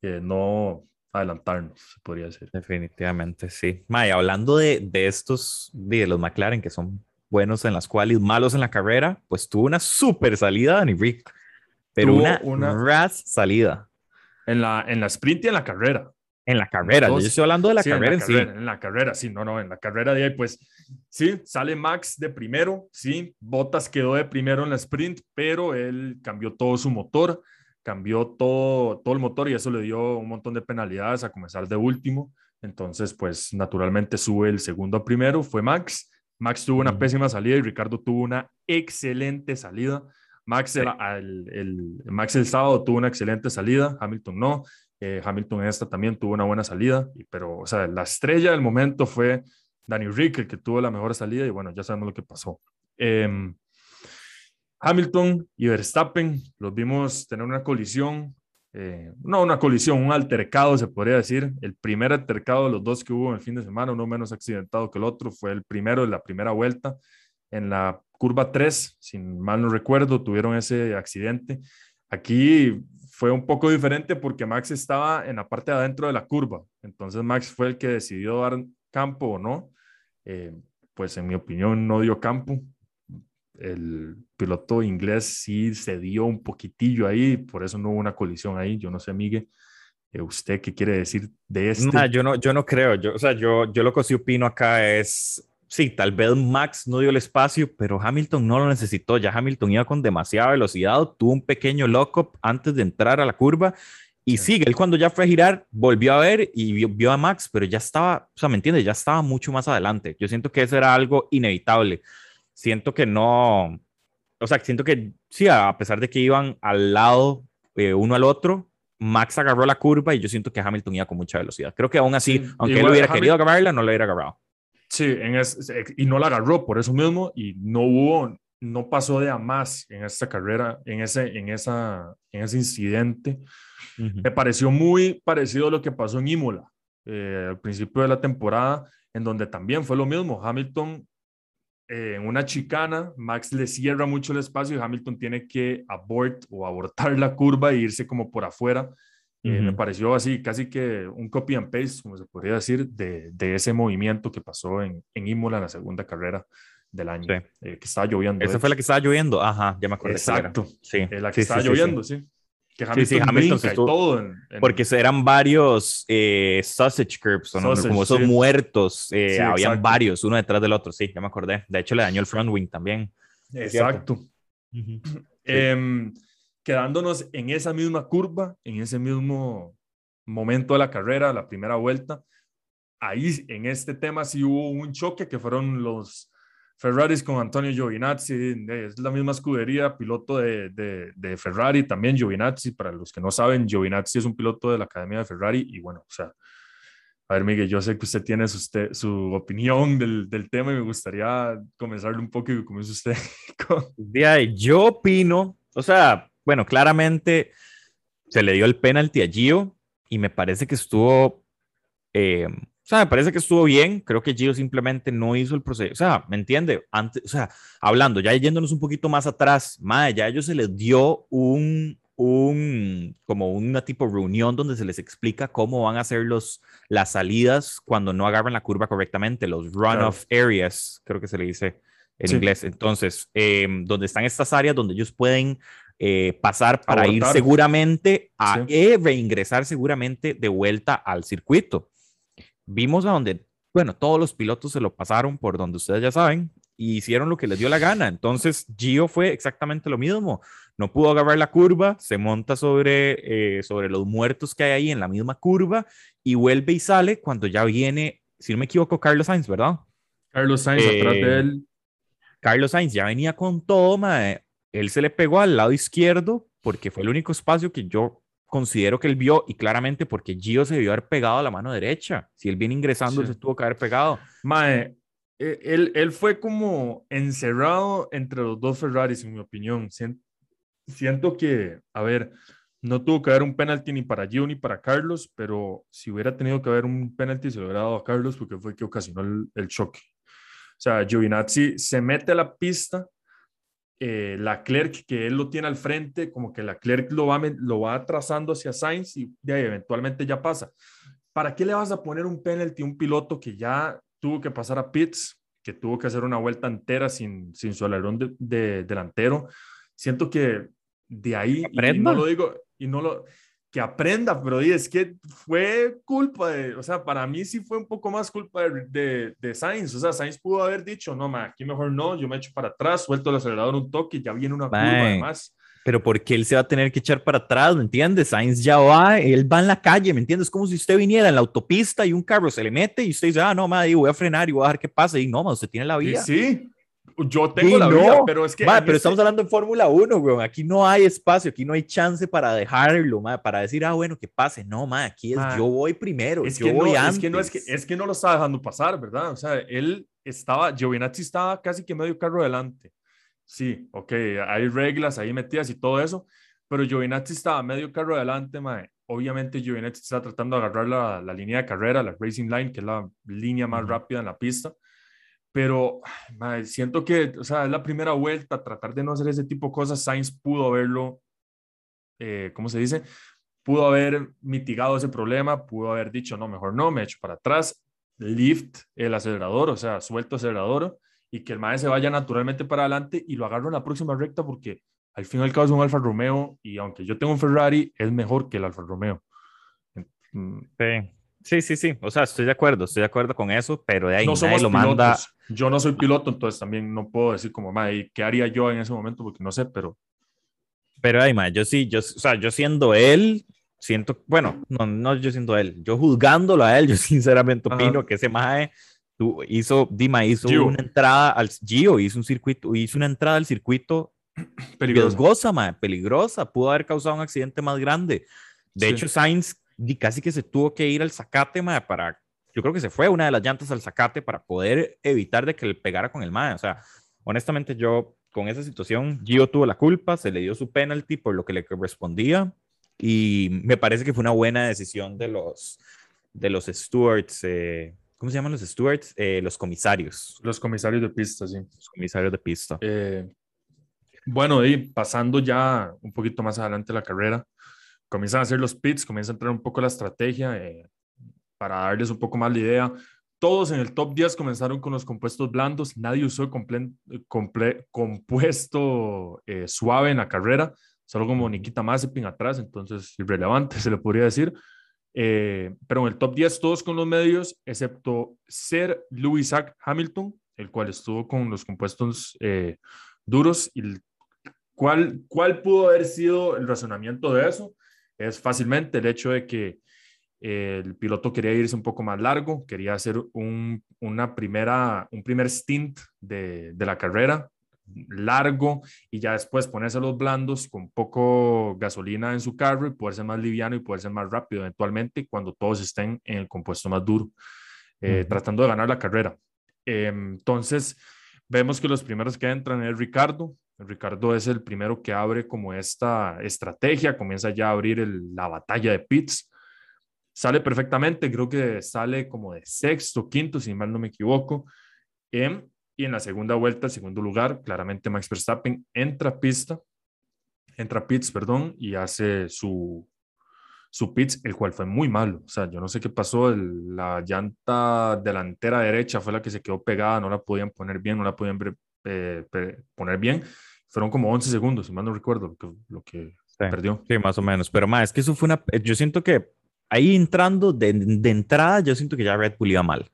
eh, no adelantarnos, se podría decir. Definitivamente, sí. May, hablando de, de estos, de los McLaren que son buenos en las cuales, malos en la carrera, pues tuvo una super salida Danny Rick, pero una, una ras salida. En la, en la sprint y en la carrera. En la carrera, yo estoy hablando de la carrera en, sí. En la carrera, sí, no, no, en la carrera de ahí, pues sí, sale Max de primero, sí, Bottas quedó de primero en la sprint, pero él cambió todo su motor, cambió todo, todo el motor y eso le dio un montón de penalidades a comenzar de último. Entonces, pues naturalmente sube el segundo a primero, fue Max. Max tuvo una pésima salida y Ricardo tuvo una excelente salida. Max el, el, Max el sábado tuvo una excelente salida, Hamilton no. Eh, Hamilton esta también tuvo una buena salida, pero o sea, la estrella del momento fue Danny Rick, el que tuvo la mejor salida y bueno, ya sabemos lo que pasó. Em, Hamilton y Verstappen los vimos tener una colisión, eh, no una colisión, un altercado se podría decir. El primer altercado de los dos que hubo en el fin de semana, uno menos accidentado que el otro, fue el primero de la primera vuelta. En la curva 3, sin mal no recuerdo, tuvieron ese accidente. Aquí fue un poco diferente porque Max estaba en la parte de adentro de la curva. Entonces Max fue el que decidió dar campo o no. Eh, pues en mi opinión no dio campo. El piloto inglés sí se dio un poquitillo ahí, por eso no hubo una colisión ahí. Yo no sé, Miguel, eh, ¿usted qué quiere decir de esto? yo no, yo no creo. Yo, o sea, yo, yo lo que sí opino acá es sí, tal vez Max no dio el espacio, pero Hamilton no lo necesitó. Ya Hamilton iba con demasiada velocidad, tuvo un pequeño lock-up antes de entrar a la curva. Y sigue, él cuando ya fue a girar, volvió a ver y vio, a Max, pero ya estaba, o sea, ¿me entiendes? Ya estaba mucho más adelante. Yo siento que eso era algo inevitable. Siento que no, o sea, siento que sí, a pesar de que iban al lado eh, uno al otro, Max agarró la curva y yo siento que Hamilton iba con mucha velocidad. Creo que aún así, aunque él hubiera querido agarrarla, no la hubiera agarrado. Sí, en y no la agarró por eso mismo y no hubo, no pasó de a más en esta carrera, en ese, en esa, en ese incidente. Me pareció muy parecido a lo que pasó en Imola eh, al principio de la temporada, en donde también fue lo mismo. Hamilton eh, en una chicana, Max le cierra mucho el espacio y Hamilton tiene que abort o abortar la curva e irse como por afuera eh, me pareció así, casi que un copy and paste, como se podría decir, de, de ese movimiento que pasó en, en Imola en la segunda carrera del año, eh, que estaba lloviendo. Esa fue la que estaba lloviendo, ajá, ya me acuerdo. Exacto, sí. La que estaba lloviendo, sí. Que Hamilton, sí, todo. En, Porque eran varios sausage curbs, como esos muertos, habían varios, uno detrás del otro, sí, ya me acordé. De hecho, le dañó el front wing también. Exacto. eh, quedándonos en esa misma curva, en ese mismo momento de la carrera, la primera vuelta. Ahí en este tema sí hubo un choque que fueron los Ferraris con Antonio Giovinazzi, es la misma escudería, piloto de, de, Ferrari, también Giovinazzi, para los que no saben, Giovinazzi es un piloto de la Academia de Ferrari y bueno, o sea, a ver Miguel, yo sé que usted tiene su, su opinión del, del, tema y me gustaría comenzarle un poco y comience usted. Con... Yo opino, o sea, bueno, claramente se le dio el penalti a Gio y me parece que estuvo, eh, sea, me parece que estuvo bien. Creo que Gio simplemente no hizo el proceso. O sea, ¿me entiende? Antes, o sea, hablando, ya yéndonos un poquito más atrás, madre, ya a ellos se les dio un, un, como una tipo reunión donde se les explica cómo van a hacer los, las salidas cuando no agarran la curva correctamente, los run-off areas, creo que se le dice en inglés. Entonces, eh, donde están estas áreas donde ellos pueden eh, pasar para ir seguramente a reingresar seguramente de vuelta al circuito. Vimos a donde, bueno, todos los pilotos se lo pasaron por donde ustedes ya saben y hicieron lo que les dio la gana. Entonces, Gio fue exactamente lo mismo. No pudo agarrar la curva, se monta sobre, eh, sobre los muertos que hay ahí en la misma curva y vuelve y sale cuando ya viene, si no me equivoco, Carlos Sainz, ¿verdad? Carlos Sainz atrás de eh, él. Carlos Sainz ya venía con todo, él se le pegó al lado izquierdo porque fue el único espacio que yo considero que él vio y claramente porque Gio se debió haber pegado a la mano derecha. Si él viene ingresando, se tuvo que haber pegado. Mae, e, él, él fue como encerrado entre los dos Ferraris, en mi opinión. Siento, que, a ver, no tuvo que haber un penalti ni para Gio ni para Carlos, pero si hubiera tenido que haber un penalti, se lo hubiera dado a Carlos porque fue que ocasionó el, choque. O sea, Giovinazzi se mete a la pista, eh, la Clerc, que él lo tiene al frente, como que la Clerc lo va, lo va trazando hacia Sainz y de ahí eventualmente ya pasa. ¿Para qué le vas a poner un penalti a un piloto que ya tuvo que pasar a pits, que tuvo que hacer una vuelta entera sin, sin su alerón de, delantero? Siento que de ahí, y no lo digo, y no lo, que aprenda, pero es que fue culpa de, o sea, para mí sí fue un poco más culpa de, de, de Sainz, o sea, Sainz pudo haber dicho, no, ma, aquí mejor no, yo me echo para atrás, suelto el acelerador un toque, ya viene una curva además. Pero porque él se va a tener que echar para atrás, ¿me entiendes? Sainz ya va, él va en la calle, ¿me entiendes? Como si usted viniera en la autopista y un carro se le mete y usted dice, ah, no, ma, voy a frenar y voy a dejar que pase, y no, ma, usted tiene la vía. sí, yo tengo la vida, pero es que. pero este estamos hablando de Fórmula 1, güey. Aquí no hay espacio, aquí no hay chance para dejarlo, para decir, ah, bueno, que pase. No, ma, aquí es yo voy primero, es yo que voy no, antes. Es que, no, es, que, es que no lo estaba dejando pasar, ¿verdad? O sea, él estaba, Giovinazzi estaba casi que medio carro adelante. Sí, ok, hay reglas ahí metidas y todo eso, pero Giovinazzi estaba medio carro adelante, ma. Obviamente Giovinazzi está tratando de agarrar la, la línea de carrera, la racing line, que es la línea más rápida en la pista pero siento que, o sea, es la primera vuelta, tratar de no hacer ese tipo de cosas, Sainz pudo haberlo, eh, ¿cómo se dice? Pudo haber mitigado ese problema, pudo haber dicho, no, mejor no, me echo para atrás, lift el acelerador, o sea, suelto acelerador y que el maestro se vaya naturalmente para adelante y lo agarro en la próxima recta porque al fin y al cabo es un Alfa Romeo y aunque yo tengo un Ferrari, es mejor que el Alfa Romeo. Sí, Sí, sí, sí. O sea, estoy de acuerdo, estoy de acuerdo con eso, pero de ahí no nadie lo manda. Yo no soy piloto, entonces también no puedo decir como, madre, ¿qué haría yo en ese momento? Porque no sé, pero. Pero, ay, madre, yo sí, yo, o sea, yo siendo él, siento, bueno, no, no yo siendo él, yo juzgándolo a él, yo sinceramente opino que ese mae hizo, Dima hizo una entrada al Gio, hizo un circuito, hizo una entrada al circuito peligrosa, mae, peligrosa, pudo haber causado un accidente más grande. De hecho, Sainz y casi que se tuvo que ir al zacate, para, yo creo que se fue una de las llantas al zacate para poder evitar de que le pegara con el mae. O sea, honestamente yo con esa situación, Gio tuvo la culpa, se le dio su penalty por lo que le correspondía y me parece que fue una buena decisión de los, de los stewards. Eh, ¿Cómo se llaman los stewards? Eh, los comisarios. Los comisarios de pista, sí. Los comisarios de pista. Eh, bueno, y pasando ya un poquito más adelante la carrera, comienzan a hacer los pits, comienza a entrar un poco la estrategia eh, para darles un poco más la idea. Todos en el top 10 comenzaron con los compuestos blandos, nadie usó el compuesto eh, suave en la carrera, solo como Nikita Mazepin atrás, entonces irrelevante se le podría decir. Eh, pero en el top 10 todos con los medios, excepto Sir Lewis Hamilton, el cual estuvo con los compuestos duros. Y ¿cuál, ¿Cuál pudo haber sido el razonamiento de eso? Es fácilmente el hecho de que el piloto quería irse un poco más largo, quería hacer un, una primera, un primer stint de, de, la carrera largo y ya después ponerse los blandos con poco gasolina en su carro y poder ser más liviano y poder ser más rápido eventualmente cuando todos estén en el compuesto más duro, eh, tratando de ganar la carrera. Em, entonces, vemos que los primeros que entran es Ricardo, Ricardo es el primero que abre como esta estrategia, comienza ya a abrir la batalla de pits. Sale perfectamente, creo que sale como de sexto, quinto, si mal no me equivoco. Em, y en la segunda vuelta, el segundo lugar, claramente Max Verstappen entra pista, entra pits, perdón, y hace su, su pits, el cual fue muy malo. O sea, yo no sé qué pasó, la llanta delantera derecha fue la que se quedó pegada, no la podían poner bien, no la podían eh, poner bien. Fueron como 11 segundos, si mal no recuerdo, lo que, lo que perdió. Sí, más o menos. Pero más, es que eso fue una. Yo siento que ahí entrando de, de entrada, yo siento que ya Red Bull iba mal.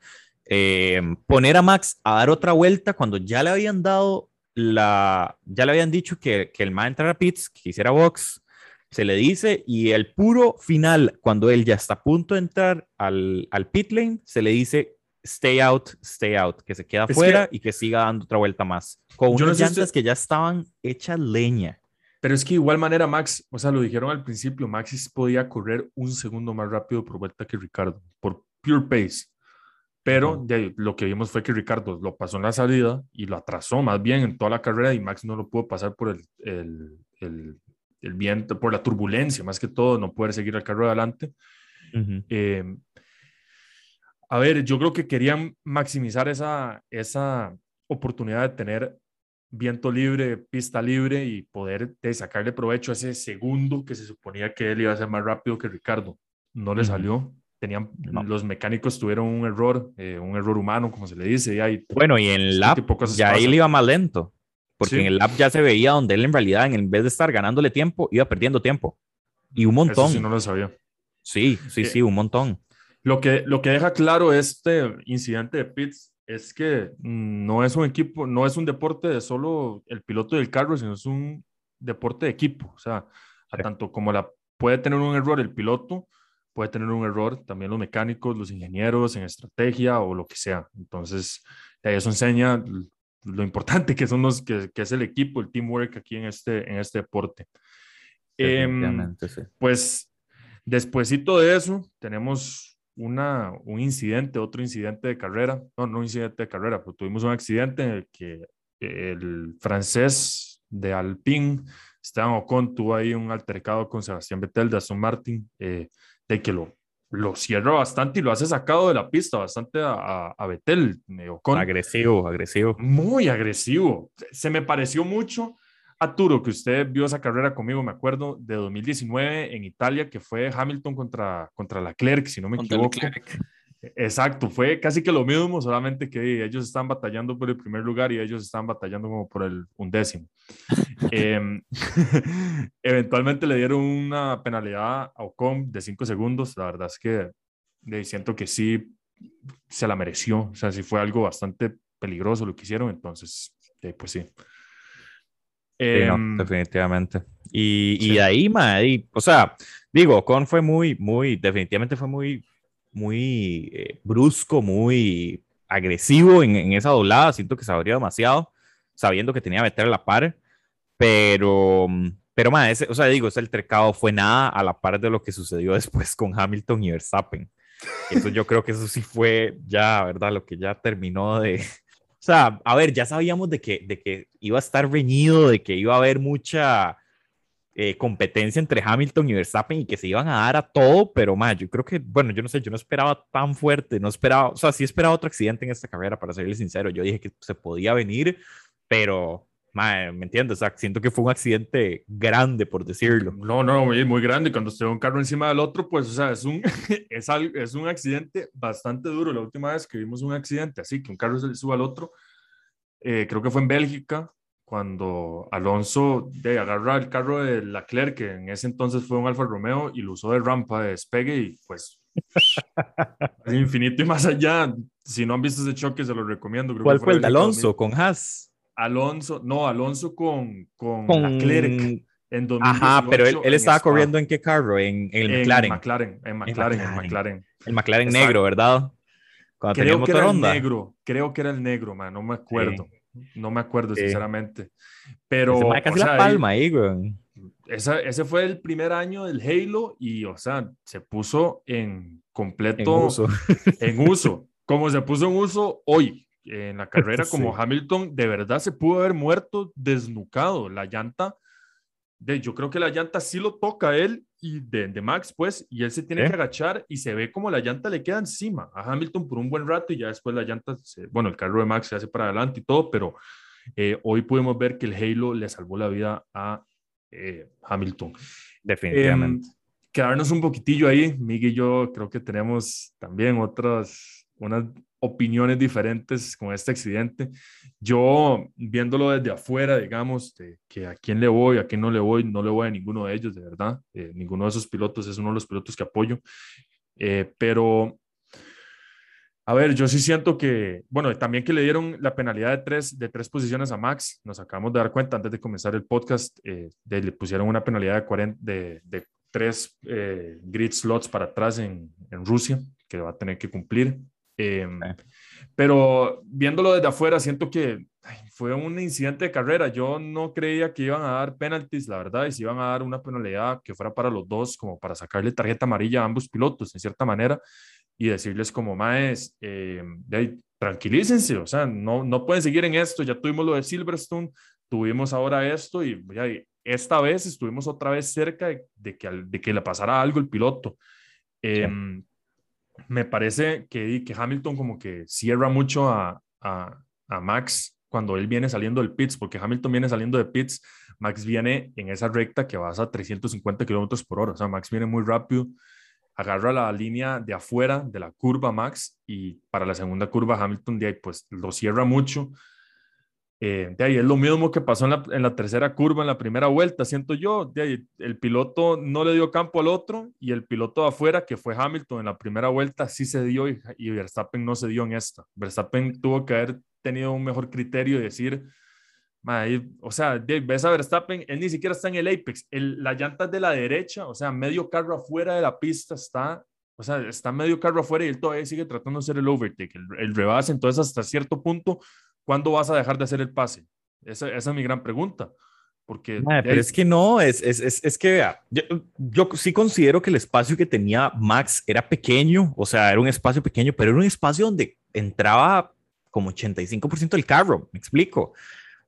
Eh, poner a Max a dar otra vuelta cuando ya le habían dado la. Ya le habían dicho que, que el man entrara a pits, que hiciera box, se le dice, y el puro final, cuando él ya está a punto de entrar al, al pit lane, se le dice stay out, stay out, que se queda fuera y que siga dando otra vuelta más. Con unas llantas que ya estaban hechas leña. Pero es que igual manera Max, o sea, lo dijeron al principio, Max podía correr un segundo más rápido por vuelta que Ricardo, por pure pace. Pero de lo que vimos fue que Ricardo lo pasó en la salida y lo atrasó más bien en toda la carrera y Max no lo pudo pasar por el, el, el viento, por la turbulencia, más que todo, no poder seguir el carro adelante. Em, a ver, yo creo que querían maximizar esa, esa oportunidad de tener viento libre, pista libre y poder de sacarle provecho a ese segundo que se suponía que él iba a ser más rápido que Ricardo. No le salió. Tenían, Los mecánicos tuvieron un error, eh, un error humano, como se le dice. Y bueno, y en el lap ya él iba más lento, porque en el lap ya se veía donde él en realidad, en vez de estar ganándole tiempo, iba perdiendo tiempo. Y un montón. Eso sí no lo sabía. Sí, sí, eh, sí, un montón. Lo que, lo que deja claro este incidente de Pitts es que no es un equipo, no es un deporte de solo el piloto del carro, sino es un deporte de equipo. O sea, a tanto como la puede tener un error el piloto, puede tener un error también los mecánicos, los ingenieros en estrategia o lo que sea. Entonces, eso enseña lo importante que son los que, que es el equipo, el teamwork aquí en este, en este deporte. Eh, sí. Pues despuésito de eso, tenemos una, un incidente, otro incidente de carrera, no, no un incidente de carrera, pero tuvimos un accidente en el que el francés de Alpine, Esteban Ocon, tuvo ahí un altercado con Sebastián Vettel de Aston Martin, eh, de que lo, lo cierra bastante y lo hace sacado de la pista bastante a, a, Vettel. Eh, Ocon. Agresivo, agresivo. Muy agresivo. Se me pareció mucho Arturo, que usted vio esa carrera conmigo, me acuerdo, de 2019 en Italia, que fue Hamilton contra, contra Leclerc, si no me equivoco. Exacto, fue casi que lo mismo, solamente que ellos están batallando por el primer lugar y ellos están batallando como por el undécimo. Em, eventualmente le dieron una penalidad a Ocon de 5 segundos. La verdad es que siento que sí se la mereció. O sea, sí fue algo bastante peligroso lo que hicieron. Entonces, pues sí. Em, definitivamente. Y, y ahí, ma, o sea, digo, Con fue muy, muy, definitivamente fue muy, muy eh, brusco, muy agresivo en, en, esa doblada. Siento que se abrió demasiado, sabiendo que tenía que meter a la par. Pero, pero, ma, ese, o sea, digo, ese altercado fue nada a la par de lo que sucedió después con Hamilton y Verstappen. Eso yo creo que eso sí fue ya, ¿verdad? Lo que ya terminó de, sea, a ver, ya sabíamos de que, de que iba a estar reñido, de que iba a haber mucha eh, competencia entre Hamilton y Verstappen y que se iban a dar a todo, pero más, yo creo que, bueno, yo no sé, yo no esperaba tan fuerte, no esperaba, o sea, sí esperaba otro accidente en esta carrera, para serle sincero, yo dije que se podía venir, pero ¿me entiendes? O sea, siento que fue un accidente grande, por decirlo. No, no, muy, muy grande. Cuando esté un carro encima del otro, pues, o sea, es un, es, es un accidente bastante duro. La última vez que vimos un accidente así, que un carro se le sube al otro, eh, creo que fue en Bélgica, cuando Alonso de agarra el carro de Leclerc, que en ese entonces fue un Alfa Romeo, y lo usó de rampa de despegue y pues infinito y más allá. Si no han visto ese choque, se lo recomiendo. ¿Cuál fue el de Alonso con Haas? Alonso, no, Alonso con, con. En Ajá, pero él, él estaba corriendo en qué carro? En, el McLaren. McLaren. En McLaren, en McLaren. El McLaren negro, ¿verdad? creo que era el negro, creo que era el negro, man, no me acuerdo. No me acuerdo, sinceramente. Pero. casi la palma ahí, güey. ese fue el primer año del Halo y, o sea, se puso en completo. En uso. en uso. Como se puso en uso hoy en la carrera como Hamilton, de verdad se pudo haber muerto desnucado. La llanta, de, yo creo que la llanta sí lo toca a él y de, de Max, pues, y él se tiene que agachar y se ve como la llanta le queda encima a Hamilton por un buen rato y ya después la llanta, bueno, el carro de Max se hace para adelante y todo, pero eh, hoy pudimos ver que el Halo le salvó la vida a eh, Hamilton. Definitivamente. Em, quedarnos un poquitillo ahí, Miguel y yo creo que tenemos también otras, unas opiniones diferentes con este accidente. Yo, viéndolo desde afuera, digamos, de que a quién le voy, a quién no le voy, no le voy a ninguno de ellos, de verdad. Eh, ninguno de esos pilotos es uno de los pilotos que apoyo. Eh, pero, a ver, yo sí siento que, bueno, también que le dieron la penalidad de tres, de tres posiciones a Max, nos acabamos de dar cuenta antes de comenzar el podcast, eh, de, le pusieron una penalidad de, 40, de, de tres grid slots para atrás en, en Rusia, que va a tener que cumplir. Em, pero viéndolo desde afuera, siento que fue un incidente de carrera. Yo no creía que iban a dar penalties, la verdad, y si iban a dar una penalidad que fuera para los dos, como para sacarle tarjeta amarilla a ambos pilotos, en cierta manera, y decirles como, más eh, tranquilícense, o sea, no, no pueden seguir en esto. Ya tuvimos lo de Silverstone, tuvimos ahora esto, y esta vez estuvimos otra vez cerca de, que, de que le pasara algo el piloto. Em, me parece que, que Hamilton como que cierra mucho a, a, a Max cuando él viene saliendo del pits, porque Hamilton viene saliendo de pits, Max viene en esa recta que vas a 350 kilómetros por hora, o sea, Max viene muy rápido, agarra la línea de afuera de la curva Max y para la segunda curva Hamilton de ahí pues lo cierra mucho. Eh, de ahí es lo mismo que pasó en la, en la, tercera curva, en la primera vuelta, siento yo. De ahí, el piloto no le dio campo al otro y el piloto de afuera, que fue Hamilton en la primera vuelta, sí se dio y, y Verstappen no se dio en esta. Verstappen tuvo que haber tenido un mejor criterio y decir, o sea, ves a Verstappen, él ni siquiera está en el apex, el, la llanta de la derecha, o sea, medio carro afuera de la pista está, o sea, está medio carro afuera y él todavía sigue tratando de hacer el overtake, el, el rebase, entonces hasta cierto punto, ¿cuándo vas a dejar de hacer el pase? Esa, esa es mi gran pregunta. Porque pero es que no, es, es, es, es que vea, yo, yo, sí considero que el espacio que tenía Max era pequeño, o sea, era un espacio pequeño, pero era un espacio donde entraba como 85% del carro, me explico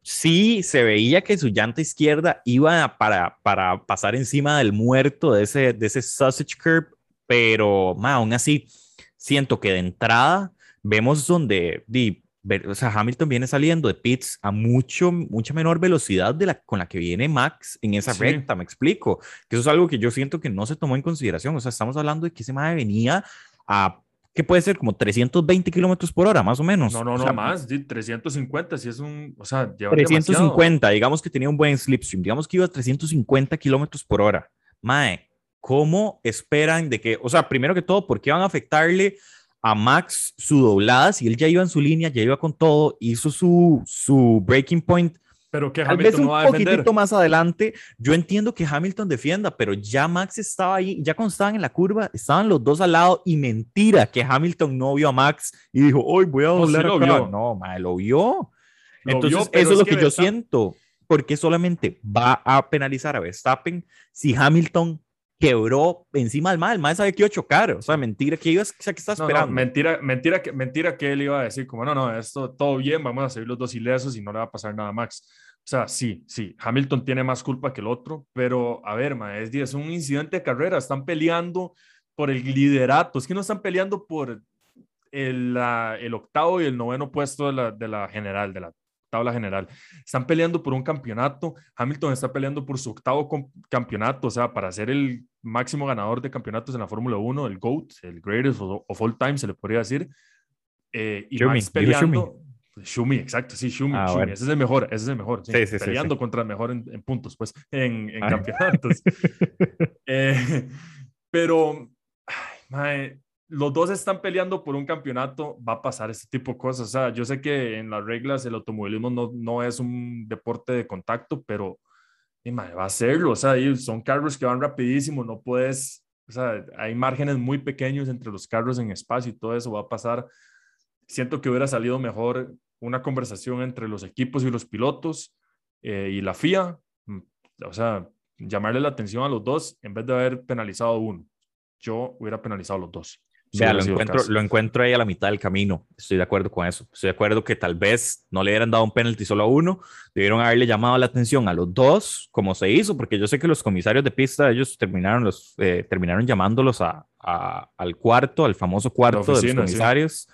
sí se veía que su llanta izquierda iba para, para pasar encima del muerto de ese, de ese sausage curb, pero aún así siento que de entrada vemos donde o sea, Hamilton viene saliendo de pits a mucho, mucha menor velocidad de la, con la que viene Max en esa recta, me explico. Que eso es algo que yo siento que no se tomó en consideración. O sea, estamos hablando de que ese madre venía a que puede ser como 320 kilómetros por hora, más o menos. No, no, no, más, 350, si es un, o sea, lleva 350, digamos que tenía un buen slipstream, digamos que iba a 350 kilómetros por hora. Mae, ¿cómo esperan de que, o sea, primero que todo, ¿por qué van a afectarle a Max su doblada si él ya iba en su línea, ya iba con todo, hizo su, su breaking point pero que Tal vez un poquitito más adelante, yo entiendo que Hamilton defienda, pero ya Max estaba ahí, ya cuando estaban en la curva, estaban los dos al lado y mentira que Hamilton no vio a Max y dijo, hoy voy a doblar no, Vio. No, lo vio. Entonces, eso es lo que, yo siento, porque solamente va a penalizar a Verstappen si Hamilton quebró encima del mal, el mal sabe que iba a chocar, o sea, mentira que iba, o sea, que está esperando. mentira, mentira, que, mentira que él iba a decir como, no, no, esto todo bien, vamos a seguir los dos ilesos y no le va a pasar nada a Max. O sea, sí, sí, Hamilton tiene más culpa que el otro, pero a ver, ma, es, es un incidente de carrera, están peleando por el liderato, es que no están peleando por el, el octavo y el noveno puesto de la, de la general, de la tabla general. Están peleando por un campeonato. Hamilton está peleando por su octavo campeonato, o sea, para ser el máximo ganador de campeonatos en la Fórmula 1, el GOAT, el greatest of, all time, se le podría decir. Eh, y Shumi, peleando. Shumi. exacto, sí, Shumi, ah, Ese es el mejor, ese es el mejor. Sí, peleando contra el mejor en, puntos, pues, en, en campeonatos. eh, pero, ay, los dos están peleando por un campeonato, va a pasar este tipo de cosas. O sea, yo sé que en las reglas el automovilismo no, no es un deporte de contacto, pero va a serlo. O sea, son carros que van rapidísimo, no puedes, o sea, hay márgenes muy pequeños entre los carros en espacio y todo eso va a pasar. Siento que hubiera salido mejor una conversación entre los equipos y los pilotos eh, y la FIA. Mm, o sea, llamarle la atención a los dos en vez de haber penalizado uno. Yo hubiera penalizado a los dos lo encuentro, lo encuentro ahí a la mitad del camino. Estoy de acuerdo con eso. Estoy de acuerdo que tal vez no le hubieran dado un penalti solo a uno, debieron haberle llamado la atención a los dos, como se hizo, porque yo sé que los comisarios de pista, ellos terminaron, los, eh, terminaron llamándolos a, al cuarto, al famoso cuarto de los comisarios.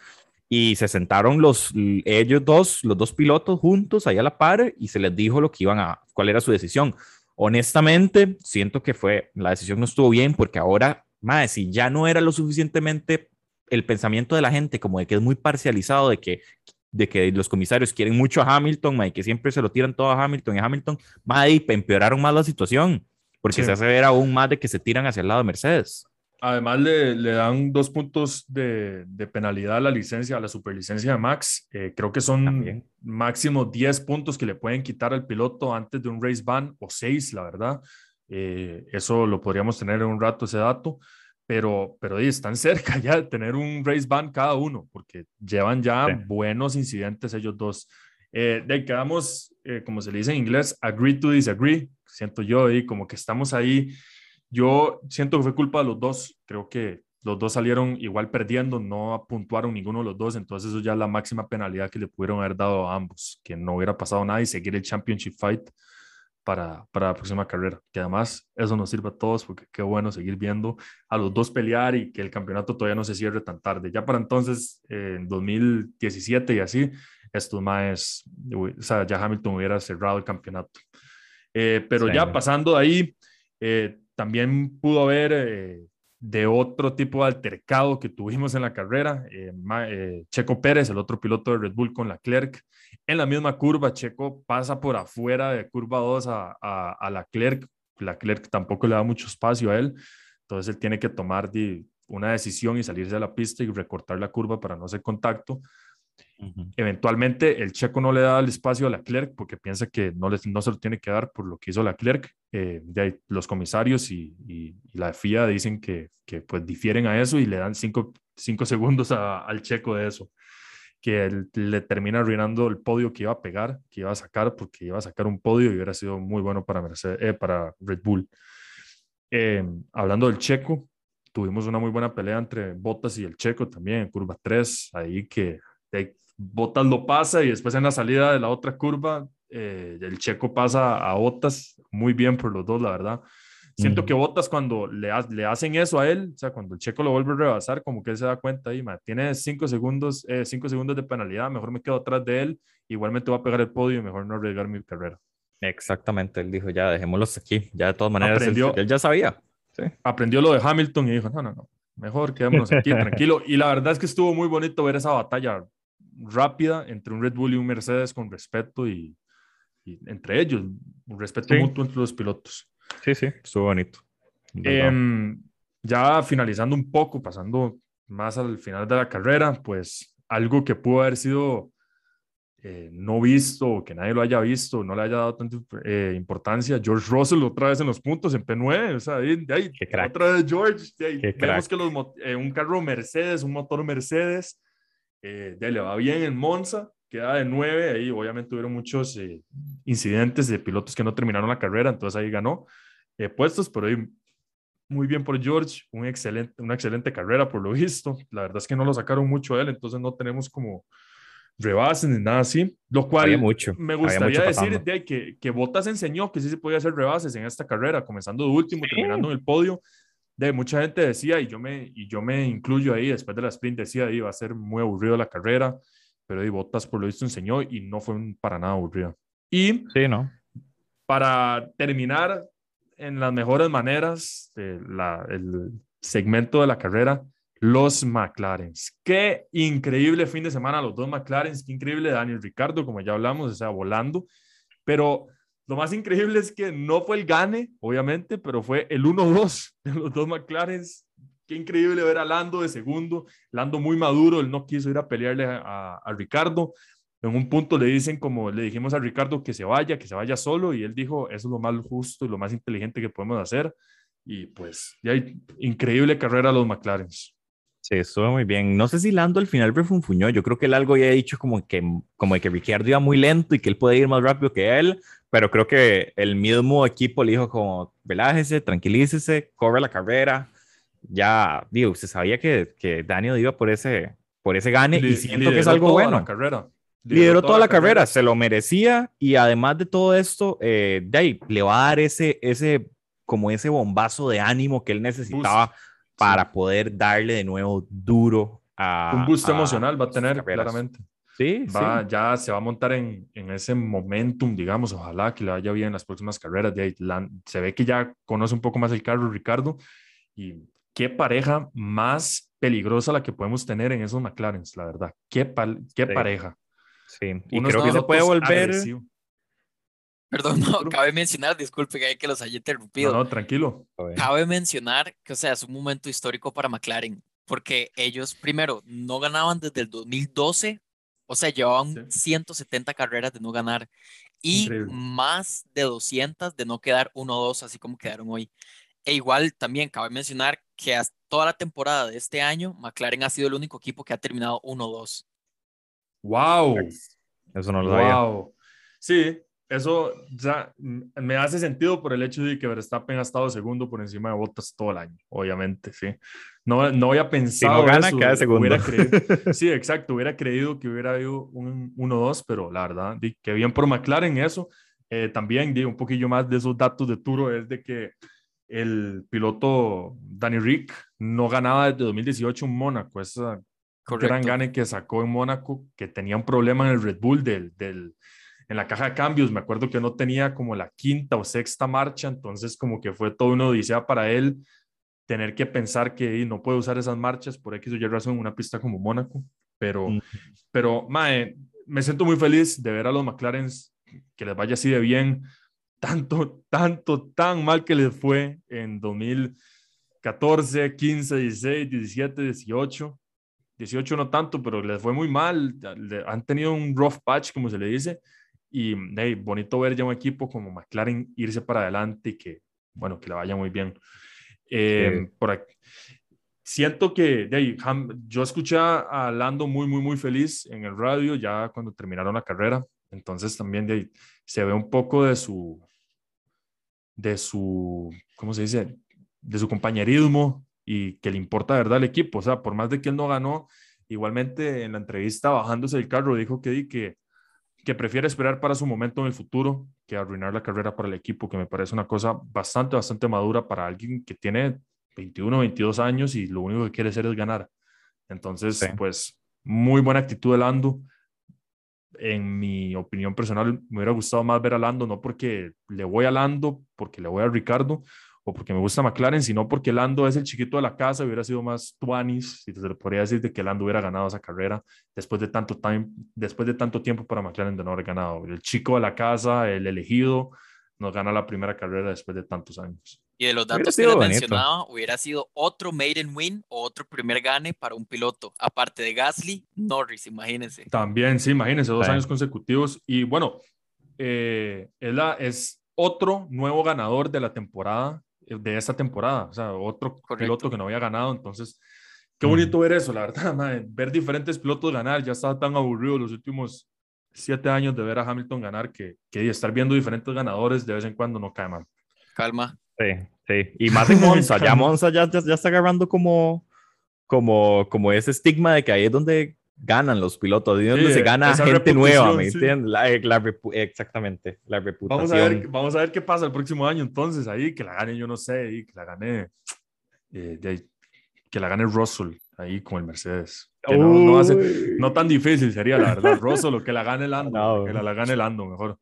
Y se sentaron los, ellos dos, los dos pilotos juntos ahí a la par y se les dijo lo que iban a, cuál era su decisión. Honestamente, siento que fue, la decisión no estuvo bien porque ahora más si ya no era lo suficientemente el pensamiento de la gente como de que es muy parcializado, de que, de que los comisarios quieren mucho a Hamilton, y que siempre se lo tiran todo a Hamilton y Hamilton, más empeoraron más la situación, porque se hace ver aún más de que se tiran hacia el lado de Mercedes. Además, le, le dan dos puntos de, de, penalidad a la licencia, a la superlicencia de Max. Eh, creo que son máximo 10 puntos que le pueden quitar al piloto antes de un race ban, o 6, la verdad. Eh, eso lo podríamos tener en un rato, ese dato, pero, pero están cerca ya de tener un race ban cada uno, porque llevan ya buenos incidentes ellos dos. Eh, de ahí quedamos, eh, como se le dice en inglés, agree to disagree, siento yo, y como que estamos ahí. Yo siento que fue culpa de los dos, creo que los dos salieron igual perdiendo, no puntuaron ninguno de los dos, entonces eso ya es la máxima penalidad que le pudieron haber dado a ambos, que no hubiera pasado nada y seguir el championship fight para, para la próxima carrera. Que además eso nos sirve a todos porque qué bueno seguir viendo a los dos pelear y que el campeonato todavía no se cierre tan tarde. Ya para entonces, en 2017 y así, estos más, o sea, ya Hamilton hubiera cerrado el campeonato. Eh, pero ya pasando de ahí, eh, también pudo haber eh, de otro tipo de altercado que tuvimos en la carrera. Checo Pérez, el otro piloto de Red Bull con Leclerc, en la misma curva, Checo pasa por afuera de curva 2 a, a, a Leclerc. Leclerc tampoco le da mucho espacio a él, entonces él tiene que tomar una decisión y salirse de la pista y recortar la curva para no hacer contacto. Eventualmente el checo no le da el espacio a Leclerc porque piensa que no, les, no se lo tiene que dar por lo que hizo Leclerc. Eh, de los comisarios y, y, la FIA dicen que, que, pues difieren a eso y le dan cinco, cinco segundos al checo de eso que le termina arruinando el podio que iba a pegar, que iba a sacar, porque iba a sacar un podio y hubiera sido muy bueno para, Mercedes, eh, para Red Bull. Em, hablando del checo, tuvimos una muy buena pelea entre Bottas y el checo también en curva 3, ahí que Bottas lo pasa y después en la salida de la otra curva, eh, el checo pasa a Bottas, muy bien por los dos, la verdad. Siento que Botas cuando le, le, hacen eso a él, o sea, cuando el checo lo vuelve a rebasar, como que él se da cuenta ahí, tiene cinco segundos, eh, cinco segundos de penalidad, mejor me quedo atrás de él, igualmente va a pegar el podio y mejor no arriesgar mi carrera. Exactamente, él dijo, ya dejémoslos aquí, ya de todas maneras, Aprendió, él, ya sabía. Aprendió lo de Hamilton y dijo, no, no, no, mejor quedémonos aquí, tranquilo. Y la verdad es que estuvo muy bonito ver esa batalla rápida entre un Red Bull y un Mercedes con respeto y, entre ellos, un respeto mutuo entre los pilotos. Sí, sí, estuvo bonito. Em, ya finalizando un poco, pasando más al final de la carrera, pues algo que pudo haber sido eh, no visto, que nadie lo haya visto, no le haya dado tanta eh, importancia. George Russell otra vez en los puntos, en P9, o sea, ahí, ahí otra vez George, vemos que los, eh, un carro Mercedes, un motor Mercedes, ya le va bien en Monza, queda de 9, ahí obviamente hubieron muchos incidentes de pilotos que no terminaron la carrera, entonces ahí ganó puestos, pero ahí muy bien por George, un excelente, una excelente carrera por lo visto. La verdad es que no lo sacaron mucho a él, entonces no tenemos como rebases ni nada así. Lo cual mucho, me gustaría decir de que, que Bottas enseñó que sí se podía hacer rebases en esta carrera, comenzando de último, terminando en el podio. De mucha gente decía, y yo, me, y yo me incluyo ahí, después de la sprint decía, iba a ser muy aburrido la carrera, pero de Bottas por lo visto enseñó y no fue para nada aburrido. Y sí, ¿no? para terminar, en las mejores maneras el segmento de la carrera, los McLaren. Qué increíble fin de semana los dos McLaren, qué increíble Daniel Ricardo, como ya hablamos, o sea, volando. Pero lo más increíble es que no fue el gane, obviamente, pero fue el 1-2 de los dos McLaren. Qué increíble ver a Lando de segundo, Lando muy maduro, él no quiso ir a pelearle a, Ricardo. En un punto le dicen, como le dijimos a Ricardo, que se vaya, que se vaya solo, y él dijo, eso es lo más justo y lo más inteligente que podemos hacer. Y pues, ya hay increíble carrera a los McLaren. Sí, estuvo muy bien. No sé si Lando al final refunfuñó. Yo creo que él algo ya ha dicho como que, como que Ricciardo iba muy lento y que él puede ir más rápido que él, pero creo que el mismo equipo le dijo como, relájese, tranquilícese, corre la carrera. Ya, digo, se sabía que, que Daniel iba por ese, por ese gane y, siento que es algo bueno. La carrera. Lideró, toda, la, carrera, se lo merecía y además de todo esto, eh, Dave le va a dar ese, ese, como ese bombazo de ánimo que él necesitaba para poder darle de nuevo duro a... Un boost emocional va a tener, claramente. Sí, va, Ya se va a montar en, en, ese momentum, digamos, ojalá que le vaya bien en las próximas carreras. De se ve que ya conoce un poco más el carro, Ricardo, y qué pareja más peligrosa la que podemos tener en esos McLaren, la verdad. Qué, qué pareja. Sí, y creo que se puede volver. Perdón, no, cabe mencionar, disculpe que los haya interrumpido. No, tranquilo. Cabe mencionar que, o sea, es un momento histórico para McLaren, porque ellos, primero, no ganaban desde el 2012, o sea, llevaban 170 carreras de no ganar y más de 200 de no quedar 1-2, así como quedaron hoy. E igual también cabe mencionar que hasta toda la temporada de este año, McLaren ha sido el único equipo que ha terminado 1-2. Wow. Eso no lo sabía. Wow. Sí, eso ya me hace sentido por el hecho de que Verstappen ha estado segundo por encima de Bottas todo el año, obviamente, sí. No, no había pensado. Si no gana, queda segundo. sí, exacto, hubiera creído que hubiera habido un 1-2, pero la verdad, que bien por McLaren eso. eh, también, digo, un poquillo más de esos datos de Turo es de que el piloto Danny Rick no ganaba desde 2018 en Mónaco, esa gran gane que sacó en Mónaco, que tenía un problema en el Red Bull del, del, en la caja de cambios, me acuerdo que no tenía como la quinta o sexta marcha, entonces como que fue todo una odisea para él tener que pensar que no puede usar esas marchas por X o Y razón en una pista como Mónaco, pero, pero mae, me siento muy feliz de ver a los McLaren que les vaya así de bien, tanto, tanto, tan mal que les fue en 2014, 15, 16, 17, 18. 18 no tanto, pero les fue muy mal. Han tenido un rough patch, como se le dice. Y hey, bonito ver ya un equipo como McLaren irse para adelante y que, bueno, que le vaya muy bien. Eh, por aquí. Siento que hey, yo escuché a Lando muy, muy, muy feliz en el radio ya cuando terminaron la carrera. Entonces también de ahí, se ve un poco de su, de su, ¿cómo se dice? De su compañerismo y que le importa, ¿verdad?, el equipo. O sea, por más de que él no ganó, igualmente en la entrevista bajándose del carro dijo que, que, que prefiere esperar para su momento en el futuro que arruinar la carrera para el equipo, que me parece una cosa bastante, bastante madura para alguien que tiene 21, 22 años y lo único que quiere hacer es ganar. Entonces, pues, muy buena actitud de Lando en mi opinión personal, me hubiera gustado más ver a Lando, no porque le voy a Lando, porque le voy a Ricardo o porque me gusta McLaren, sino porque Lando es el chiquito de la casa, hubiera sido más tuanis, si te lo podría decir, de que Lando hubiera ganado esa carrera después de tanto, time, después de tanto tiempo para McLaren de no haber ganado. El chico de la casa, el elegido, nos gana la primera carrera después de tantos años. Y de los datos que les mencionaba, hubiera sido otro maiden win o otro primer gane para un piloto. Aparte de Gasly, Norris, imagínense. También, sí, imagínense, dos años consecutivos. Y bueno, eh, es, la, es otro nuevo ganador de la temporada, de esta temporada. O sea, otro piloto que no había ganado. Entonces, qué bonito ver eso, la verdad, ver diferentes pilotos ganar. Ya estaba tan aburrido los últimos siete años de ver a Hamilton ganar que, que estar viendo diferentes ganadores de vez en cuando no cae mal. Calma. Sí, sí. Y más en Monza. ya Monza ya, ya, está agarrando como, como, como ese estigma de que ahí es donde ganan los pilotos, ahí es donde se gana gente nueva, ¿me entiendes? La, exactamente, la reputación. Vamos a, ver, vamos a ver qué pasa el próximo año entonces ahí, que la gane, yo no sé, y que la gane, eh, que la gane Russell ahí con el Mercedes. Que no, no, no, tan difícil sería, la verdad, Russell, o que la gane Lando, que la, la gane Lando mejor.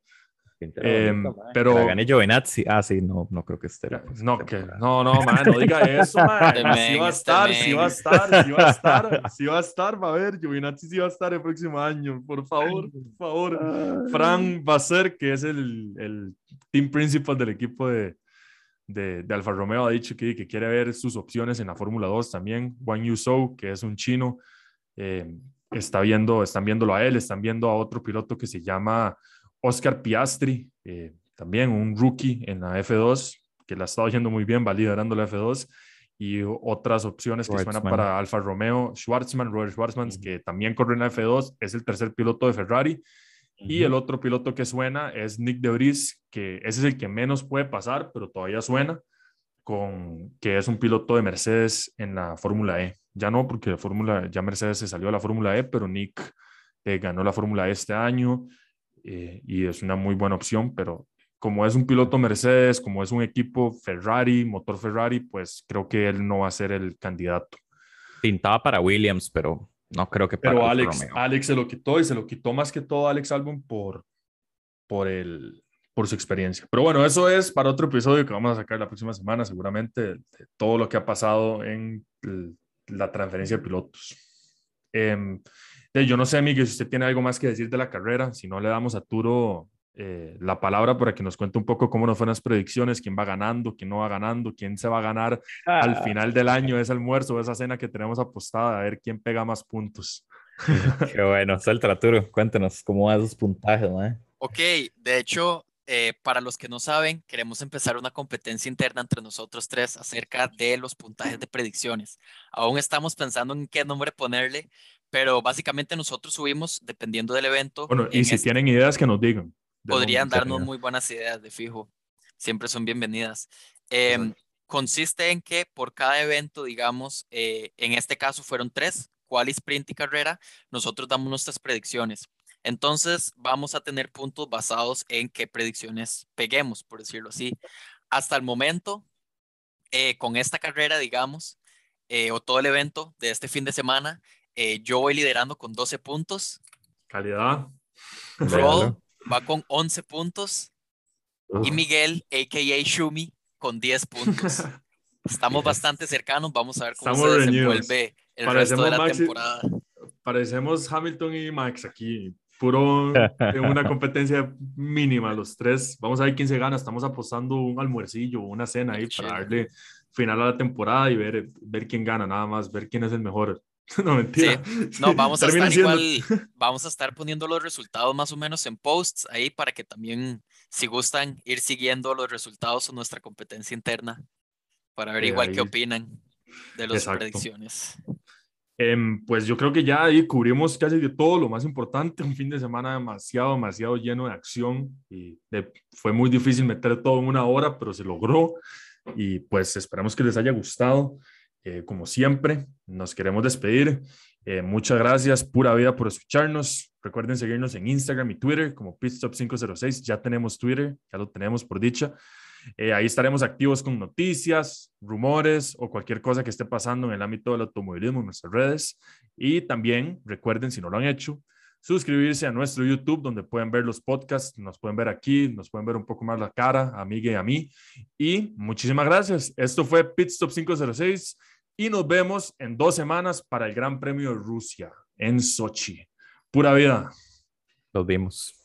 Eh, pero la gané Giovinazzi. Ah, sí, no, no creo que esté. Pues, no, que, no, no, man, no diga eso, man. sí va a estar, sí va a estar, sí va a estar, sí va a estar, va a ver, Giovinazzi sí va a estar el próximo año, por favor, por favor. Fran va a ser, que es el, el team principal del equipo de, de, de, Alfa Romeo, ha dicho que, que quiere ver sus opciones en la Fórmula 2 también. Wang Yuzhou, que es un chino, eh, está viendo, están viéndolo a él, están viendo a otro piloto que se llama Oscar Piastri, eh, también un rookie en la F2, que la ha estado yendo muy bien, va liderando la F2, y otras opciones que suenan para Alfa Romeo, Schwartzman, Robert Schwartzman, que también corre en la F2, es el tercer piloto de Ferrari. Y el otro piloto que suena es Nick De Vries, que ese es el que menos puede pasar, pero todavía suena, con, que es un piloto de Mercedes en la Fórmula E. Ya no, porque la Fórmula, ya Mercedes se salió a la Fórmula E, pero Nick eh, ganó la Fórmula E este año. Eh, y es una muy buena opción, pero como es un piloto Mercedes, como es un equipo Ferrari, motor Ferrari, pues creo que él no va a ser el candidato. Pintaba para Williams, pero no creo que para Pero Alex, Alex se lo quitó y se lo quitó más que todo Alex Albon por, por, el, por su experiencia. Pero bueno, eso es para otro episodio que vamos a sacar la próxima semana, seguramente, de todo lo que ha pasado en la transferencia de pilotos. Eh, yo no sé, Miguel, si usted tiene algo más que decir de la carrera, si no le damos a Turo eh, la palabra para que nos cuente un poco cómo nos fueron las predicciones, quién va ganando, quién no va ganando, quién se va a ganar al ah. final del año ese almuerzo, esa cena que tenemos apostada, a ver quién pega más puntos. Qué bueno, suelta Turo, cuéntanos cómo van esos puntajes, ¿no? Ok, de hecho, eh, para los que no saben, queremos empezar una competencia interna entre nosotros tres acerca de los puntajes de predicciones. Aún estamos pensando en qué nombre ponerle, pero básicamente nosotros subimos dependiendo del evento. Bueno, y si tienen ideas que nos digan. Podrían darnos muy buenas ideas de fijo. Siempre son bienvenidas. Em, consiste en que por cada evento, digamos, eh, en este caso fueron tres, cual sprint y carrera, nosotros damos nuestras predicciones. Entonces vamos a tener puntos basados en qué predicciones peguemos, por decirlo así. Hasta el momento, eh, con esta carrera, digamos, eh, o todo el evento de este fin de semana, eh, yo voy liderando con 12 puntos. Calidad. Roll va con 11 puntos. Y Miguel, a.k.a. Shumi, con 10 puntos. Estamos bastante cercanos, vamos a ver cómo se desenvuelve el resto de la temporada. Parecemos Hamilton y Max aquí, puro en una competencia mínima los tres. Vamos a ver quién se gana. Estamos apostando un almuercillo, una cena ahí para darle final a la temporada y ver, ver quién gana, nada más, ver quién es el mejor. No, mentira. No, vamos a estar igual, vamos a estar poniendo los resultados más o menos en posts ahí para que también, si gustan, ir siguiendo los resultados en nuestra competencia interna para ver igual qué opinan de las predicciones. Em, pues yo creo que ya ahí cubrimos casi de todo lo más importante, un fin de semana demasiado, demasiado lleno de acción y fue muy difícil meter todo en una hora, pero se logró y pues esperamos que les haya gustado. Eh, como siempre, nos queremos despedir. Eh, muchas gracias, pura vida, por escucharnos. Recuerden seguirnos en Instagram y Twitter como Pitstop506. Ya tenemos Twitter, ya lo tenemos por dicha. Eh, ahí estaremos activos con noticias, rumores o cualquier cosa que esté pasando en el ámbito del automovilismo en nuestras redes. Y también recuerden, si no lo han hecho, suscribirse a nuestro YouTube, donde pueden ver los podcasts, nos pueden ver aquí, nos pueden ver un poco más la cara, a Miguel y a mí. Y muchísimas gracias. Esto fue Pitstop 506 y nos vemos en dos semanas para el Gran Premio de Rusia en Sochi. Pura vida. Nos vemos.